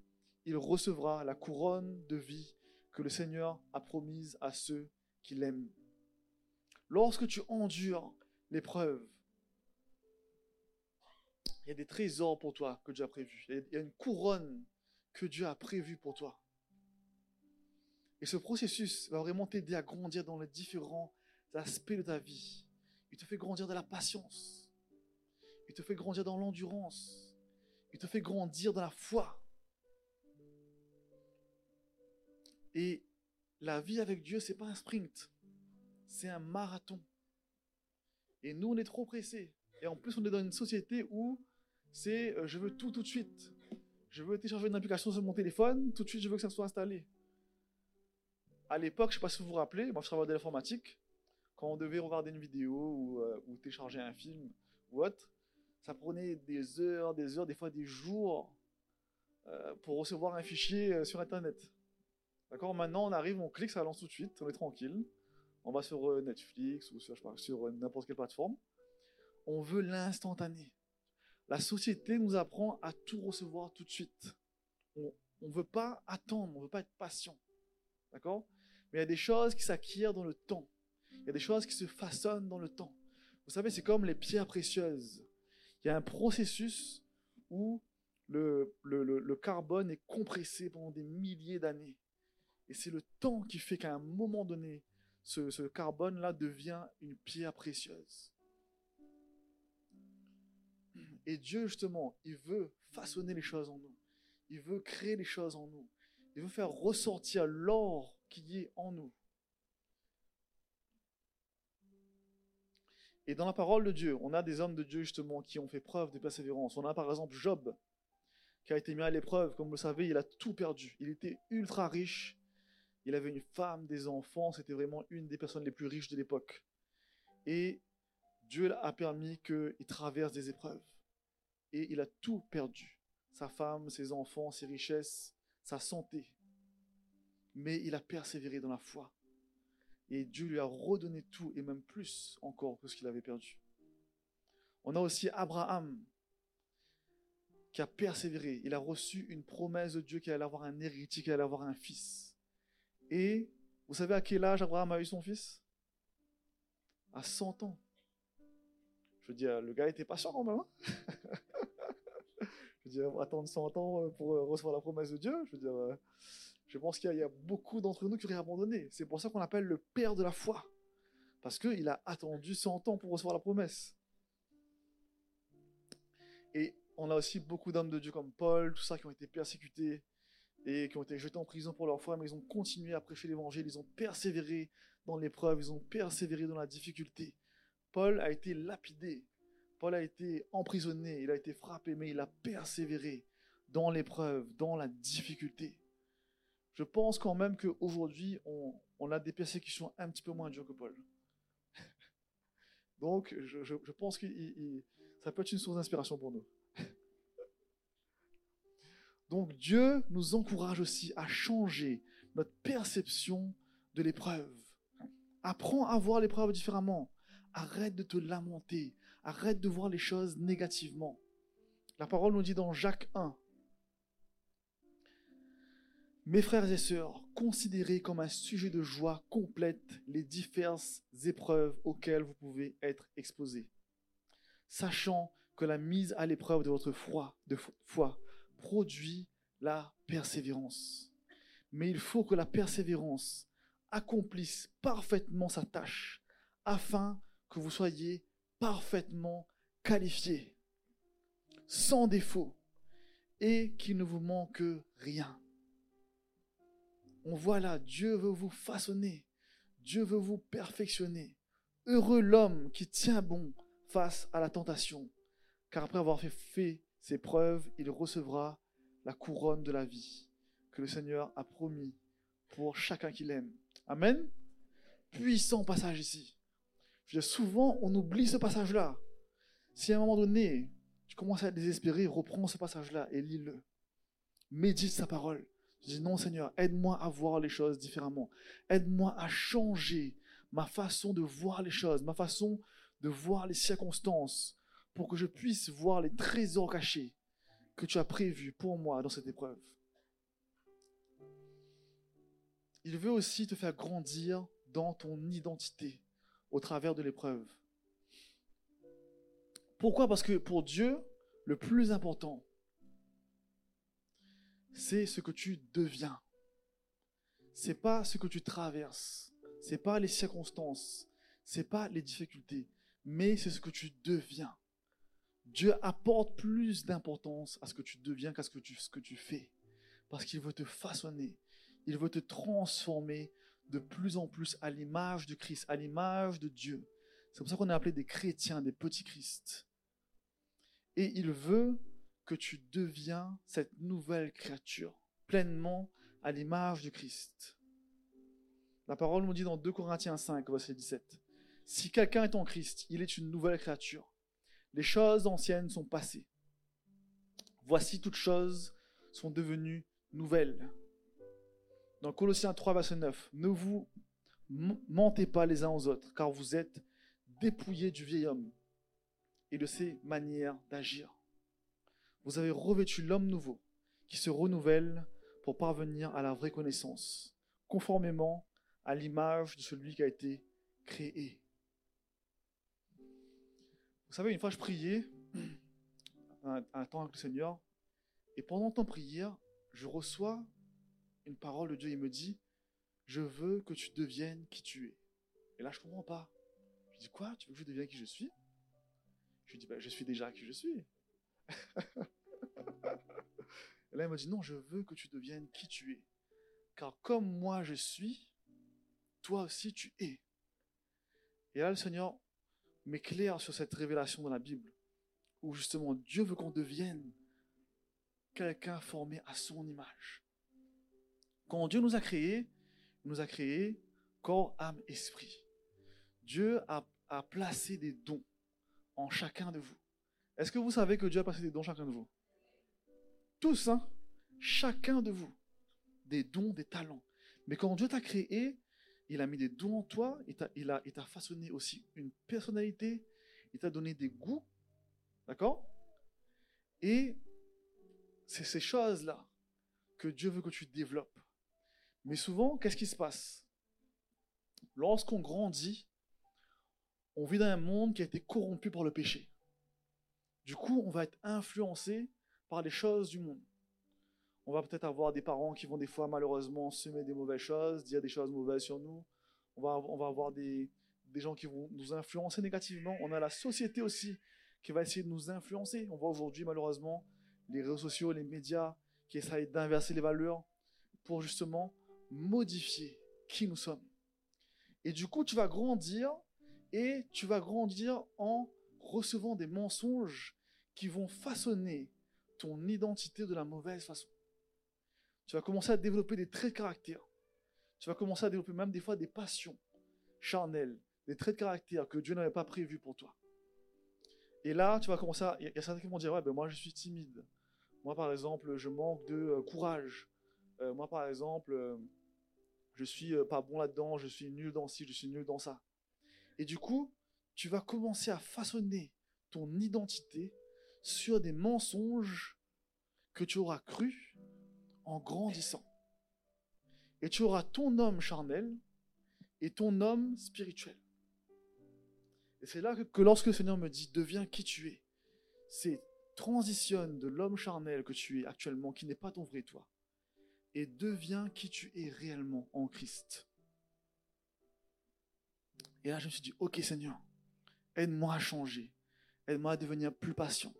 il recevra la couronne de vie que le Seigneur a promise à ceux qui l'aiment. Lorsque tu endures l'épreuve, il y a des trésors pour toi que Dieu a prévus. Il y a une couronne que Dieu a prévue pour toi. Et ce processus va vraiment t'aider à grandir dans les différents aspects de ta vie. Il te fait grandir dans la patience. Il te fait grandir dans l'endurance. Il te fait grandir dans la foi. Et la vie avec Dieu, c'est pas un sprint. C'est un marathon. Et nous, on est trop pressés. Et en plus, on est dans une société où c'est euh, je veux tout tout de suite. Je veux télécharger une application sur mon téléphone, tout de suite je veux que ça soit installé. à l'époque, je ne sais pas si vous vous rappelez, moi je travaillais dans l'informatique, quand on devait regarder une vidéo ou, euh, télécharger un film ou autre, ça prenait des heures, des heures, des fois des jours euh, pour recevoir un fichier sur Internet. D'accord? Maintenant, on arrive, on clique, ça lance tout de suite, on est tranquille. On va sur Netflix ou sur, n'importe quelle plateforme. On veut l'instantané. La société nous apprend à tout recevoir tout de suite. On ne veut pas attendre, on ne veut pas être patient. D'accord? Mais il y a des choses qui s'acquièrent dans le temps. Il y a des choses qui se façonnent dans le temps. Vous savez, c'est comme les pierres précieuses. Il y a un processus où le, le, le, carbone est compressé pendant des milliers d'années. Et c'est le temps qui fait qu'à un moment donné, ce, ce carbone-là devient une pierre précieuse. Et Dieu, justement, il veut façonner les choses en nous. Il veut créer les choses en nous. Il veut faire ressortir l'or qui est en nous. Et dans la parole de Dieu, on a des hommes de Dieu, justement, qui ont fait preuve de persévérance. On a par exemple Job, qui a été mis à l'épreuve. Comme vous le savez, il a tout perdu. Il était ultra riche. Il avait une femme, des enfants. C'était vraiment une des personnes les plus riches de l'époque. Et Dieu a permis qu'il traverse des épreuves. Et il a tout perdu. Sa femme, ses enfants, ses richesses, sa santé. Mais il a persévéré dans la foi. Et Dieu lui a redonné tout, et même plus encore que ce qu'il avait perdu. On a aussi Abraham, qui a persévéré. Il a reçu une promesse de Dieu qu'il allait avoir un héritier, qu'il allait avoir un fils. Et vous savez à quel âge Abraham a eu son fils? À 100 ans. Je veux dire, le gars était patient quand même. Hein? attendre 100 ans pour recevoir la promesse de Dieu. Je je pense qu'il y, a beaucoup d'entre nous qui auraient abandonné. C'est pour ça qu'on l'appelle le père de la foi. Parce qu'il a attendu 100 ans pour recevoir la promesse. Et on a aussi beaucoup d'hommes de Dieu comme Paul, tout ça, qui ont été persécutés et qui ont été jetés en prison pour leur foi, mais ils ont continué à prêcher l'évangile, ils ont persévéré dans l'épreuve, ils ont persévéré dans la difficulté. Paul a été lapidé, Paul a été emprisonné, il a été frappé, mais il a persévéré dans l'épreuve, dans la difficulté. Je pense quand même qu'aujourd'hui, on, a des persécutions un petit peu moins dures que Paul. Donc, je, je, pense que ça peut être une source d'inspiration pour nous. Donc Dieu nous encourage aussi à changer notre perception de l'épreuve. Apprends à voir l'épreuve différemment. Arrête de te lamenter. Arrête de voir les choses négativement. La parole nous dit dans Jacques 1. Mes frères et sœurs, considérez comme un sujet de joie complète les diverses épreuves auxquelles vous pouvez être exposés, sachant que la mise à l'épreuve de votre foi, foi produit la persévérance. Mais il faut que la persévérance accomplisse parfaitement sa tâche afin que vous soyez parfaitement qualifiés, sans défaut, et qu'il ne vous manque rien. On voit là, Dieu veut vous façonner, Dieu veut vous perfectionner. Heureux l'homme qui tient bon face à la tentation, car après avoir fait, fait ses preuves, il recevra la couronne de la vie que le Seigneur a promis pour chacun qu'il aime. Amen. Puissant passage ici. Souvent, on oublie ce passage-là. Si à un moment donné, tu commences à être désespéré, reprends ce passage-là et lis-le. Médite sa parole. Je dis, non Seigneur, aide-moi à voir les choses différemment. Aide-moi à changer ma façon de voir les choses, ma façon de voir les circonstances, pour que je puisse voir les trésors cachés que tu as prévus pour moi dans cette épreuve. Il veut aussi te faire grandir dans ton identité au travers de l'épreuve. Pourquoi? Parce que pour Dieu, le plus important, c'est ce que tu deviens. C'est pas ce que tu traverses, c'est pas les circonstances, c'est pas les difficultés, mais c'est ce que tu deviens. Dieu apporte plus d'importance à ce que tu deviens qu'à ce que tu, ce que tu fais. Parce qu'il veut te façonner. Il veut te transformer de plus en plus à l'image de Christ, à l'image de Dieu. C'est pour ça qu'on est appelé des chrétiens, des petits Christ. Et il veut que tu deviens cette nouvelle créature, pleinement à l'image de Christ. La parole nous dit dans 2 Corinthiens 5, verset 17. Si quelqu'un est en Christ, il est une nouvelle créature. Les choses anciennes sont passées. Voici toutes choses sont devenues nouvelles. Dans Colossiens 3, verset 9, ne vous mentez pas les uns aux autres, car vous êtes dépouillés du vieil homme et de ses manières d'agir. Vous avez revêtu l'homme nouveau, qui se renouvelle pour parvenir à la vraie connaissance, conformément à l'image de celui qui a été créé. Vous savez, une fois je priais un, temps avec le Seigneur, et pendant ton prière, je reçois une parole de Dieu, il me dit, je veux que tu deviennes qui tu es. Et là, je comprends pas. Je dis, quoi? Tu veux que je devienne qui je suis? Je lui dis, bah, je suis déjà qui je suis. Et là, il me dit, non, je veux que tu deviennes qui tu es. Car comme moi je suis, toi aussi tu es. Et là, le Seigneur m'éclaire sur cette révélation dans la Bible, où justement Dieu veut qu'on devienne quelqu'un formé à son image. Quand Dieu nous a créés, il nous a créés corps, âme, esprit. Dieu a, placé des dons en chacun de vous. Est-ce que vous savez que Dieu a placé des dons chacun de vous? Tous, hein? Chacun de vous. Des dons, des talents. Mais quand Dieu t'a créé, il a mis des dons en toi, il t'a, façonné aussi une personnalité, il t'a donné des goûts, d'accord? Et c'est ces choses-là que Dieu veut que tu développes. Mais souvent, qu'est-ce qui se passe? Lorsqu'on grandit, on vit dans un monde qui a été corrompu par le péché. Du coup, on va être influencé par les choses du monde. On va peut-être avoir des parents qui vont des fois malheureusement semer des mauvaises choses, dire des choses mauvaises sur nous. On va, on va avoir des, des gens qui vont nous influencer négativement. On a la société aussi qui va essayer de nous influencer. On voit aujourd'hui malheureusement les réseaux sociaux, les médias qui essayent d'inverser les valeurs pour justement modifier qui nous sommes. Et du coup, tu vas grandir et tu vas grandir en recevant des mensonges qui vont façonner ton identité de la mauvaise façon. Tu vas commencer à développer des traits de caractère. Tu vas commencer à développer même des fois des passions charnelles, des traits de caractère que Dieu n'avait pas prévus pour toi. Et là, tu vas commencer à... Il y a certains qui vont dire, ouais, ben moi je suis timide. Moi, par exemple, je manque de euh, courage. Euh, moi, par exemple, euh, je suis pas bon là-dedans, je suis nul dans ci, je suis nul dans ça. Et du coup, tu vas commencer à façonner ton identité sur des mensonges que tu auras cru en grandissant. Et tu auras ton homme charnel et ton homme spirituel. Et c'est là que, lorsque le Seigneur me dit, deviens qui tu es, c'est transitionne de l'homme charnel que tu es actuellement, qui n'est pas ton vrai toi, et deviens qui tu es réellement en Christ. Et là, je me suis dit, ok Seigneur, aide-moi à changer, aide-moi à devenir plus patient,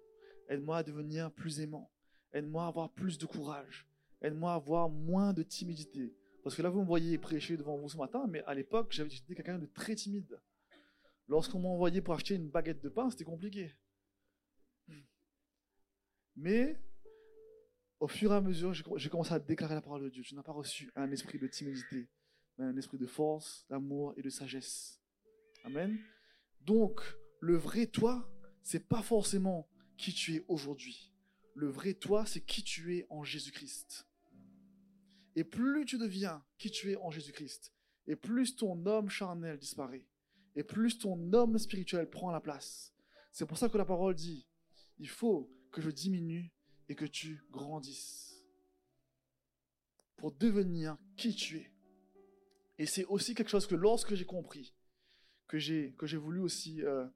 aide-moi à devenir plus aimant, aide-moi à avoir plus de courage, aide-moi à avoir moins de timidité. Parce que là, vous me voyez prêcher devant vous ce matin, mais à l'époque, été quelqu'un de très timide. Lorsqu'on m'envoyait pour acheter une baguette de pain, c'était compliqué. Mais au fur et à mesure, j'ai commencé à déclarer la parole de Dieu. Tu n'as pas reçu un esprit de timidité, mais un esprit de force, d'amour et de sagesse. Amen. Donc, le vrai toi, c'est pas forcément qui tu es aujourd'hui. Le vrai toi, c'est qui tu es en Jésus-Christ. Et plus tu deviens qui tu es en Jésus-Christ, et plus ton homme charnel disparaît, et plus ton homme spirituel prend la place. C'est pour ça que la parole dit, il faut que je diminue et que tu grandisses. Pour devenir qui tu es. Et c'est aussi quelque chose que lorsque j'ai compris, que j'ai, que j'ai voulu aussi euh,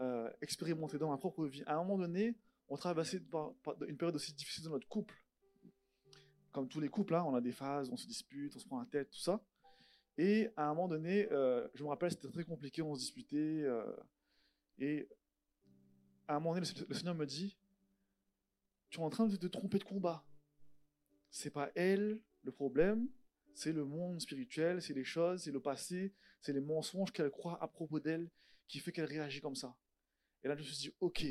euh, expérimenter dans ma propre vie, à un moment donné, on traversait une période aussi difficile dans notre couple. Comme tous les couples, hein, on a des phases, on se dispute, on se prend la tête, tout ça. Et à un moment donné, euh, je me rappelle, c'était très compliqué, on se disputait. et à un moment donné, le Seigneur me dit, tu en train de te tromper de combat. C'est pas elle le problème, c'est le monde spirituel, c'est les choses, c'est le passé, c'est les mensonges qu'elle croit à propos d'elle qui fait qu'elle réagit comme ça. Et là, je me suis dit, ok,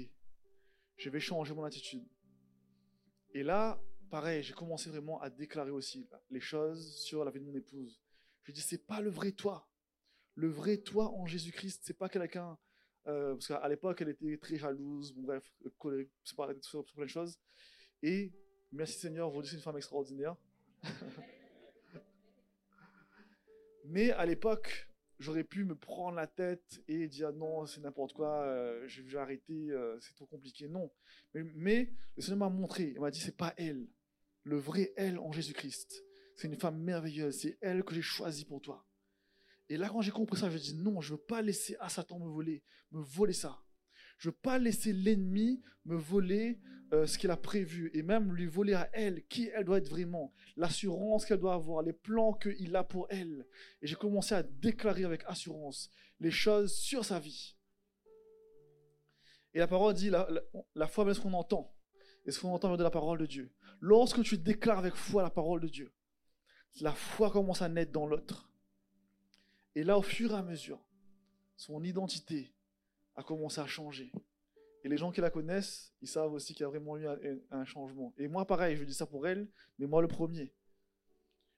je vais changer mon attitude. Et là, pareil, j'ai commencé vraiment à déclarer aussi les choses sur la vie de mon épouse. Je dis, c'est pas le vrai toi. Le vrai toi en Jésus-Christ, c'est pas quelqu'un. Euh, parce qu'à l'époque, elle était très jalouse, bref, colérique, c'est pas sur, sur plein de choses. Et merci Seigneur, aujourd'hui c'est une femme extraordinaire. Mais à l'époque, j'aurais pu me prendre la tête et dire non, c'est n'importe quoi, euh, je vais arrêter, euh, c'est trop compliqué. Non. Mais, mais le Seigneur m'a montré, il m'a dit c'est pas elle, le vrai elle en Jésus-Christ. C'est une femme merveilleuse, c'est elle que j'ai choisie pour toi. Et là, quand j'ai compris ça, je dis non, je veux pas laisser à Satan me voler, me voler ça. Je veux pas laisser l'ennemi me voler euh, ce qu'il a prévu et même lui voler à elle qui elle doit être vraiment, l'assurance qu'elle doit avoir, les plans qu'il a pour elle. Et j'ai commencé à déclarer avec assurance les choses sur sa vie. Et la parole dit, la, foi, c'est ce qu'on entend. Et ce qu'on entend vient de la parole de Dieu. Lorsque tu déclares avec foi la parole de Dieu, la foi commence à naître dans l'autre. Et là, au fur et à mesure, son identité a commencé à changer. Et les gens qui la connaissent, ils savent aussi qu'il y a vraiment eu un, changement. Et moi, pareil, je dis ça pour elle, mais moi le premier.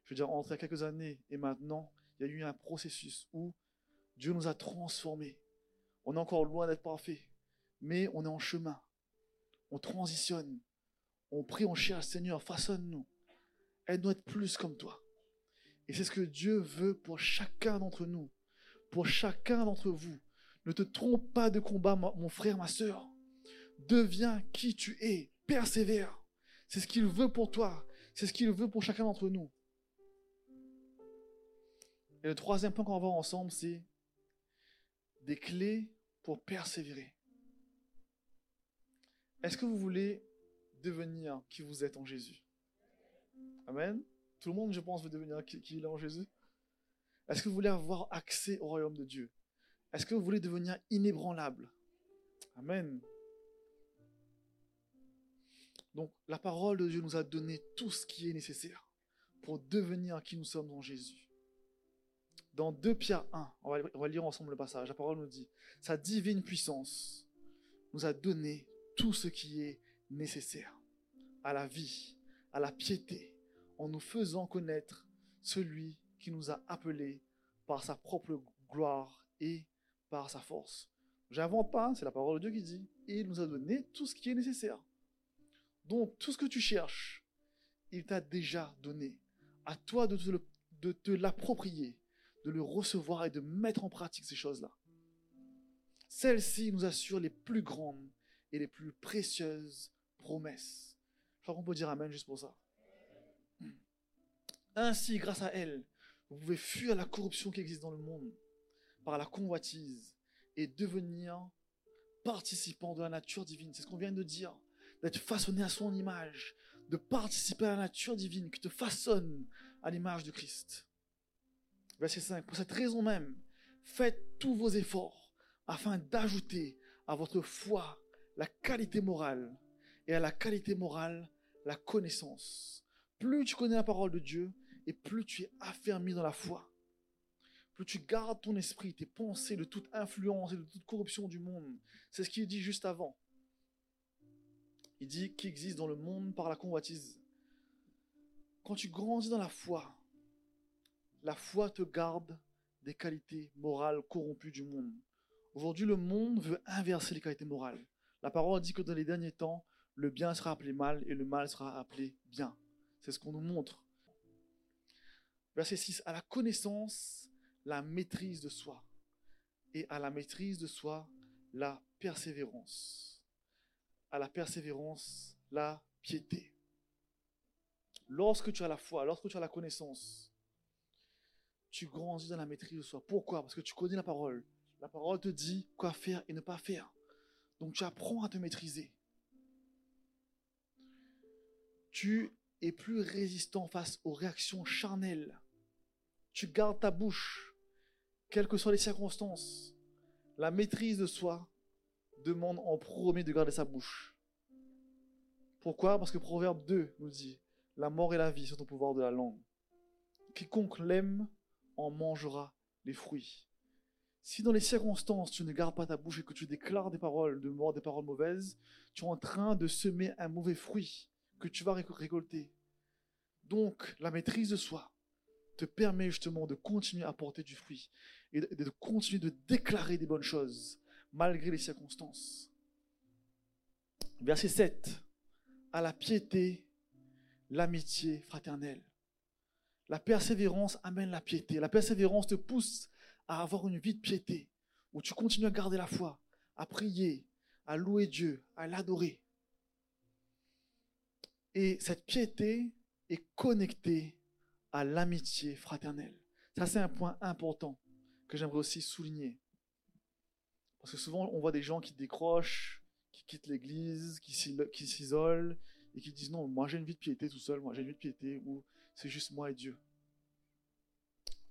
Je veux dire, entre il y a quelques années et maintenant, il y a eu un processus où Dieu nous a transformés. On est encore loin d'être parfait, mais on est en chemin. On transitionne. On prie, on cherche, Seigneur, façonne-nous. Aide-nous être plus comme toi. Et c'est ce que Dieu veut pour chacun d'entre nous, pour chacun d'entre vous. Ne te trompe pas de combat, mon frère, ma soeur. Deviens qui tu es. Persévère. C'est ce qu'il veut pour toi. C'est ce qu'il veut pour chacun d'entre nous. Et le troisième point qu'on va voir ensemble, c'est des clés pour persévérer. Est-ce que vous voulez devenir qui vous êtes en Jésus? Amen? Tout le monde, je pense, veut devenir qui il est en Jésus. Est-ce que vous voulez avoir accès au royaume de Dieu? Est-ce que vous voulez devenir inébranlable? Amen. Donc, la parole de Dieu nous a donné tout ce qui est nécessaire pour devenir qui nous sommes en Jésus. Dans 2 Pierre 1, on va, on va lire ensemble le passage, la parole nous dit, sa divine puissance nous a donné tout ce qui est nécessaire à la vie, à la piété, en nous faisant connaître celui qui nous a appelés par sa propre gloire et par sa force. J'invente pas, c'est la parole de Dieu qui dit, et il nous a donné tout ce qui est nécessaire. Donc, tout ce que tu cherches, il t'a déjà donné. À toi de te, le, de l'approprier, de le recevoir et de mettre en pratique ces choses-là. Celle-ci nous assure les plus grandes et les plus précieuses promesses. Je crois qu'on peut dire Amen juste pour ça. Ainsi, grâce à elle, vous pouvez fuir la corruption qui existe dans le monde par la convoitise et devenir participant de la nature divine. C'est ce qu'on vient de dire. D'être façonné à son image, de participer à la nature divine qui te façonne à l'image de Christ. Verset 5. Pour cette raison même, faites tous vos efforts afin d'ajouter à votre foi la qualité morale et à la qualité morale la connaissance. Plus tu connais la parole de Dieu et plus tu es affermi dans la foi. Plus tu gardes ton esprit, tes pensées de toute influence et de toute corruption du monde. C'est ce qu'il dit juste avant. Il dit qui existe dans le monde par la convoitise. Quand tu grandis dans la foi, la foi te garde des qualités morales corrompues du monde. Aujourd'hui, le monde veut inverser les qualités morales. La parole dit que dans les derniers temps, le bien sera appelé mal et le mal sera appelé bien. C'est ce qu'on nous montre. Verset 6. À la connaissance, la maîtrise de soi. Et à la maîtrise de soi, la persévérance. À la persévérance, la piété. Lorsque tu as la foi, lorsque tu as la connaissance, tu grandis dans la maîtrise de soi. Pourquoi? Parce que tu connais la parole. La parole te dit quoi faire et ne pas faire. Donc tu apprends à te maîtriser. Tu es plus résistant face aux réactions charnelles. Tu gardes ta bouche, quelles que soient les circonstances. La maîtrise de soi demande en premier de garder sa bouche. Pourquoi? Parce que Proverbe 2 nous dit, la mort et la vie sont au pouvoir de la langue. Quiconque l'aime en mangera les fruits. Si dans les circonstances tu ne gardes pas ta bouche et que tu déclares des paroles de mort, des paroles mauvaises, tu es en train de semer un mauvais fruit que tu vas récolter. Donc, la maîtrise de soi te permet justement de continuer à porter du fruit et de, continuer de déclarer des bonnes choses malgré les circonstances. Verset 7. À la piété, l'amitié fraternelle. La persévérance amène la piété. La persévérance te pousse à avoir une vie de piété, où tu continues à garder la foi, à prier, à louer Dieu, à l'adorer. Et cette piété est connectée à l'amitié fraternelle. Ça, c'est un point important que j'aimerais aussi souligner. Parce que souvent, on voit des gens qui décrochent, qui quittent l'église, qui s'isolent et qui disent non, moi j'ai une vie de piété tout seul, moi j'ai une vie de piété où c'est juste moi et Dieu.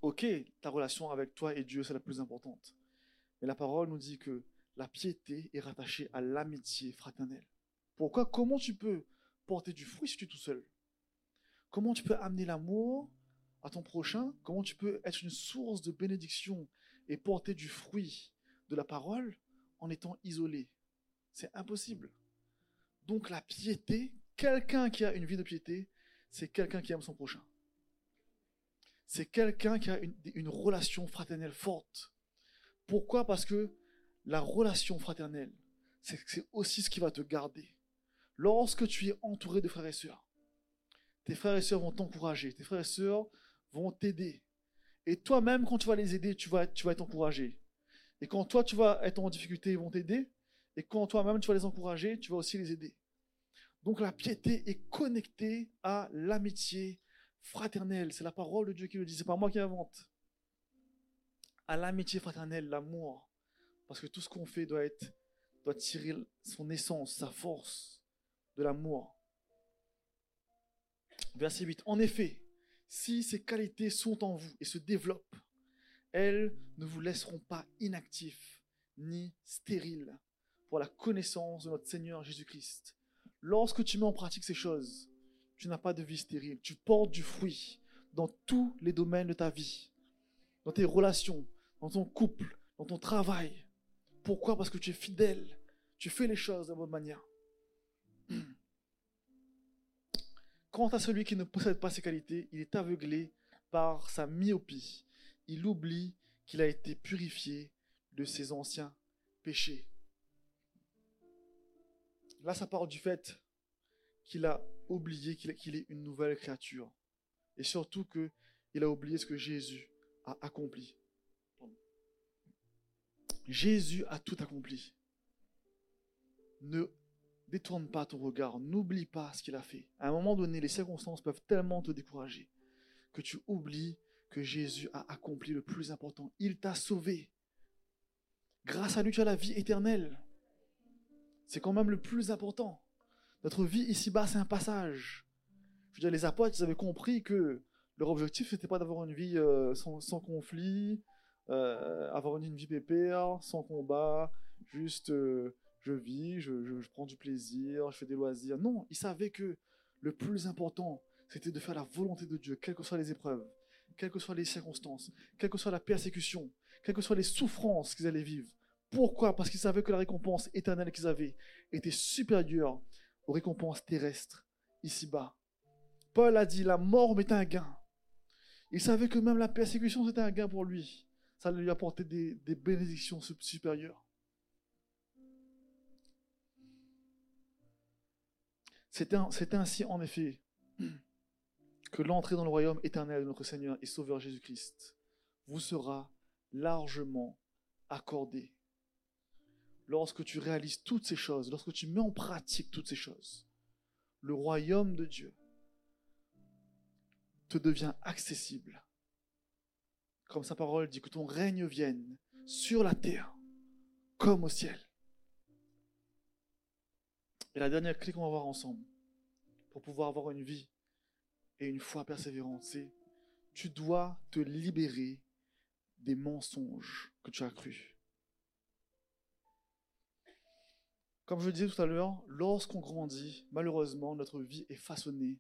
Ok, ta relation avec toi et Dieu, c'est la plus importante. Mais la parole nous dit que la piété est rattachée à l'amitié fraternelle. Pourquoi? Comment tu peux porter du fruit si tu es tout seul? Comment tu peux amener l'amour à ton prochain? Comment tu peux être une source de bénédiction et porter du fruit de la parole en étant isolé? C'est impossible. Donc la piété, quelqu'un qui a une vie de piété, c'est quelqu'un qui aime son prochain. C'est quelqu'un qui a une, relation fraternelle forte. Pourquoi? Parce que la relation fraternelle, c'est aussi ce qui va te garder. Lorsque tu es entouré de frères et sœurs, tes frères et sœurs vont t'encourager, tes frères et sœurs vont t'aider. Et toi-même, quand tu vas les aider, tu vas, être encouragé. Et quand toi, tu vas être en difficulté, ils vont t'aider. Et quand toi-même, tu vas les encourager, tu vas aussi les aider. Donc la piété est connectée à l'amitié fraternelle. C'est la parole de Dieu qui le dit, c'est pas moi qui invente. À l'amitié fraternelle, l'amour. Parce que tout ce qu'on fait doit tirer son essence, sa force de l'amour. Verset 8. En effet, si ces qualités sont en vous et se développent, elles ne vous laisseront pas inactifs ni stériles pour la connaissance de notre Seigneur Jésus-Christ. Lorsque tu mets en pratique ces choses, tu n'as pas de vie stérile. Tu portes du fruit dans tous les domaines de ta vie, dans tes relations, dans ton couple, dans ton travail, pourquoi? Parce que tu es fidèle. Tu fais les choses de la bonne manière. Quant à celui qui ne possède pas ces qualités, il est aveuglé par sa myopie. Il oublie qu'il a été purifié de ses anciens péchés. Là, ça parle du fait qu'il a oublié qu'il est une nouvelle créature. Et surtout qu'il a oublié ce que Jésus a accompli. Jésus a tout accompli. Ne détourne pas ton regard, n'oublie pas ce qu'il a fait. À un moment donné, les circonstances peuvent tellement te décourager que tu oublies que Jésus a accompli le plus important. Il t'a sauvé. Grâce à lui, tu as la vie éternelle. C'est quand même le plus important. Notre vie ici-bas, c'est un passage. Je veux dire, les apôtres, ils avaient compris que leur objectif, n'était pas d'avoir une vie euh, sans, sans conflit, euh, avoir une vie pépère, sans combat, juste euh, je vis, je, prends du plaisir, je fais des loisirs. Non, ils savaient que le plus important, c'était de faire la volonté de Dieu, quelles que soient les épreuves, quelles que soient les circonstances, quelle que soit la persécution, quelles que soient les souffrances qu'ils allaient vivre. Pourquoi? Parce qu'ils savaient que la récompense éternelle qu'ils avaient était supérieure aux récompenses terrestres, ici-bas. Paul a dit, la mort m'est un gain. Il savait que même la persécution, c'était un gain pour lui ça lui apportait des bénédictions supérieures. C'est ainsi, en effet, que l'entrée dans le royaume éternel de notre Seigneur et Sauveur Jésus-Christ vous sera largement accordée. Lorsque tu réalises toutes ces choses, lorsque tu mets en pratique toutes ces choses, le royaume de Dieu te devient accessible comme sa parole dit, que ton règne vienne sur la terre comme au ciel. Et la dernière clé qu'on va voir ensemble, pour pouvoir avoir une vie et une foi persévérante, c'est tu dois te libérer des mensonges que tu as crus. Comme je le disais tout à l'heure, lorsqu'on grandit, malheureusement, notre vie est façonnée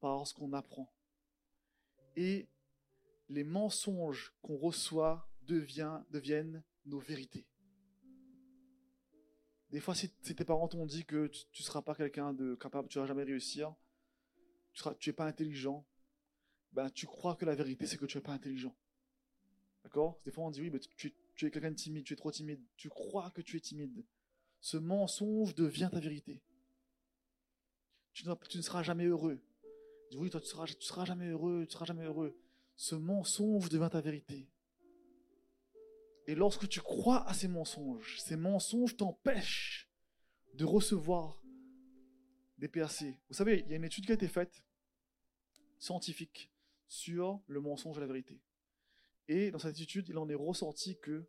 par ce qu'on apprend. Et les mensonges qu'on reçoit deviennent nos vérités. Des fois, si, tes parents t'ont dit que tu ne seras pas quelqu'un de capable, tu ne vas jamais réussir, tu n'es pas intelligent, ben, tu crois que la vérité, c'est que tu n'es pas intelligent. D'accord? Des fois, on dit oui, mais tu, es quelqu'un de timide, tu es trop timide. Tu crois que tu es timide. Ce mensonge devient ta vérité. Tu, ne seras jamais heureux. Oui, toi, tu seras, tu seras jamais heureux, tu seras jamais heureux. Ce mensonge devient ta vérité. Et lorsque tu crois à ces mensonges, ces mensonges t'empêchent de recevoir des PAC. Vous savez, il y a une étude qui a été faite, scientifique, sur le mensonge et la vérité. Et dans cette étude, il en est ressorti que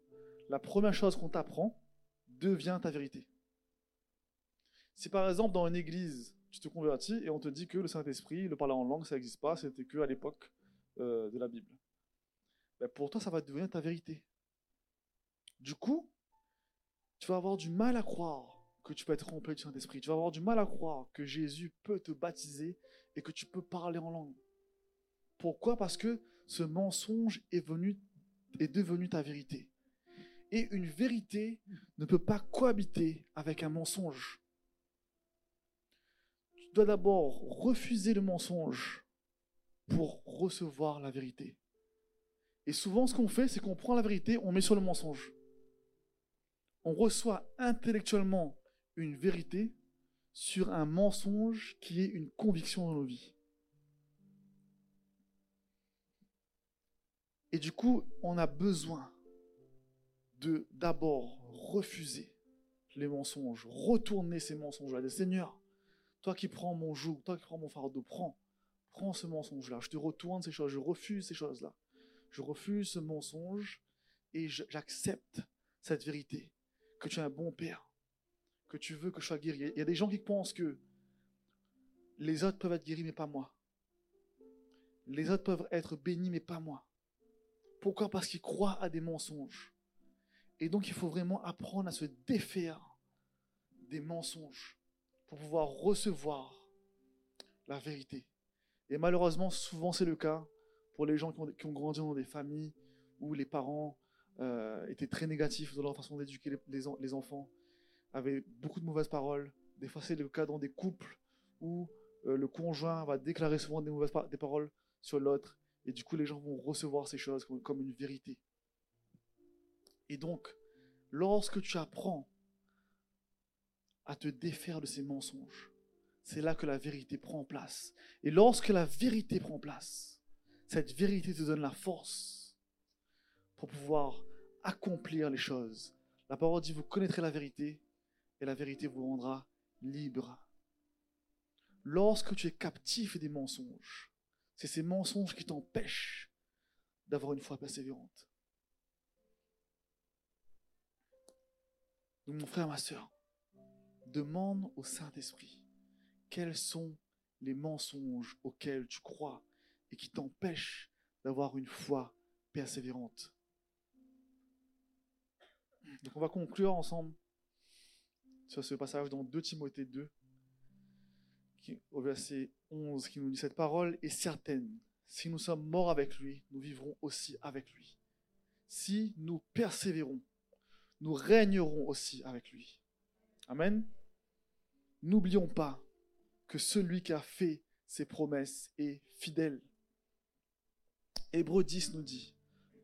la première chose qu'on t'apprend devient ta vérité. Si par exemple dans une église, tu te convertis et on te dit que le Saint-Esprit, le parler en langue, ça n'existe pas, c'était que à l'époque euh, de la Bible. Ben pour toi, ça va devenir ta vérité. Du coup, tu vas avoir du mal à croire que tu peux être rempli du Saint-Esprit. Tu vas avoir du mal à croire que Jésus peut te baptiser et que tu peux parler en langue. Pourquoi? Parce que ce mensonge est, venu, est devenu ta vérité. Et une vérité ne peut pas cohabiter avec un mensonge. Tu dois d'abord refuser le mensonge pour recevoir la vérité. Et souvent, ce qu'on fait, c'est qu'on prend la vérité, on met sur le mensonge on reçoit intellectuellement une vérité sur un mensonge qui est une conviction dans nos vies. Et du coup, on a besoin de d'abord refuser les mensonges, retourner ces mensonges-là. Seigneur, toi qui prends mon joug, toi qui prends mon fardeau, prends, prends ce mensonge-là. Je te retourne ces choses, je refuse ces choses-là. Je refuse ce mensonge et j'accepte cette vérité que tu es un bon père, que tu veux que je sois guéri. Il y a des gens qui pensent que les autres peuvent être guéris, mais pas moi. Les autres peuvent être bénis, mais pas moi. Pourquoi? Parce qu'ils croient à des mensonges. Et donc il faut vraiment apprendre à se défaire des mensonges pour pouvoir recevoir la vérité. Et malheureusement, souvent c'est le cas pour les gens qui ont, grandi dans des familles où les parents euh, étaient très négatifs dans leur façon d'éduquer les, enfants, avaient beaucoup de mauvaises paroles. Des fois, c'est le cas dans des couples où euh, le conjoint va déclarer souvent des mauvaises des paroles sur l'autre, et du coup, les gens vont recevoir ces choses comme, comme une vérité. Et donc, lorsque tu apprends à te défaire de ces mensonges, c'est là que la vérité prend place. Et lorsque la vérité prend place, cette vérité te donne la force pour pouvoir accomplir les choses. La parole dit, vous connaîtrez la vérité et la vérité vous rendra libre. Lorsque tu es captif des mensonges, c'est ces mensonges qui t'empêchent d'avoir une foi persévérante. Donc mon frère, ma soeur, demande au Saint-Esprit quels sont les mensonges auxquels tu crois et qui t'empêchent d'avoir une foi persévérante. Donc on va conclure ensemble sur ce passage dans 2 Timothée 2, qui, au verset 11, qui nous dit Cette parole est certaine. Si nous sommes morts avec lui, nous vivrons aussi avec lui. Si nous persévérons, nous régnerons aussi avec lui. Amen. N'oublions pas que celui qui a fait ses promesses est fidèle. Hébreu 10 nous dit,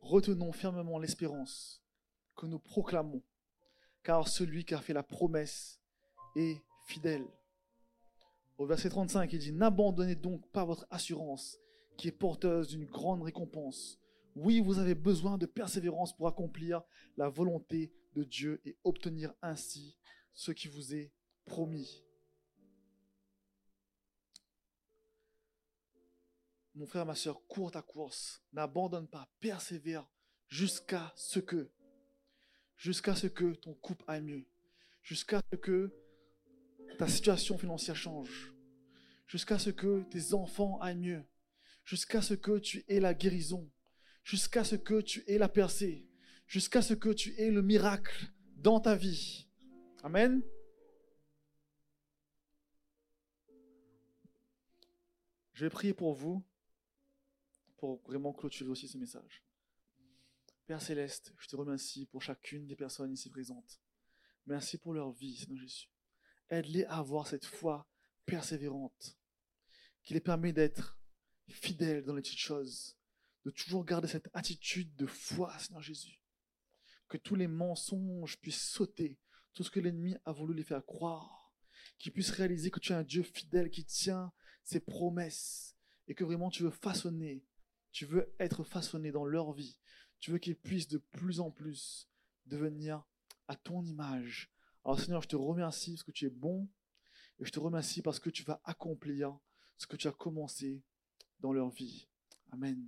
retenons fermement l'espérance que nous proclamons, car celui qui a fait la promesse est fidèle. Au verset 35, il dit, N'abandonnez donc pas votre assurance, qui est porteuse d'une grande récompense. Oui, vous avez besoin de persévérance pour accomplir la volonté de Dieu et obtenir ainsi ce qui vous est promis. Mon frère, ma soeur, cours ta course, n'abandonne pas, persévère jusqu'à ce que jusqu'à ce que ton couple aille mieux, jusqu'à ce que ta situation financière change, jusqu'à ce que tes enfants aillent mieux, jusqu'à ce que tu aies la guérison, jusqu'à ce que tu aies la percée, jusqu'à ce que tu aies le miracle dans ta vie. Amen. Je vais prier pour vous, pour vraiment clôturer aussi ce message. Père céleste, je te remercie pour chacune des personnes ici présentes. Merci pour leur vie, Seigneur Jésus. Aide-les à avoir cette foi persévérante qui les permet d'être fidèle dans les petites choses, de toujours garder cette attitude de foi, Seigneur Jésus. Que tous les mensonges puissent sauter, tout ce que l'ennemi a voulu les faire croire, qu'ils puissent réaliser que tu es un Dieu fidèle qui tient ses promesses et que vraiment tu veux façonner, tu veux être façonné dans leur vie, tu veux qu'ils puissent de plus en plus devenir à ton image. Alors Seigneur, je te remercie parce que tu es bon et je te remercie parce que tu vas accomplir ce que tu as commencé dans leur vie. Amen.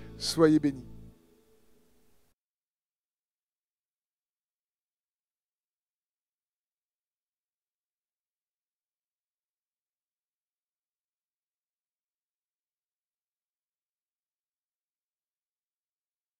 Soyez bénis.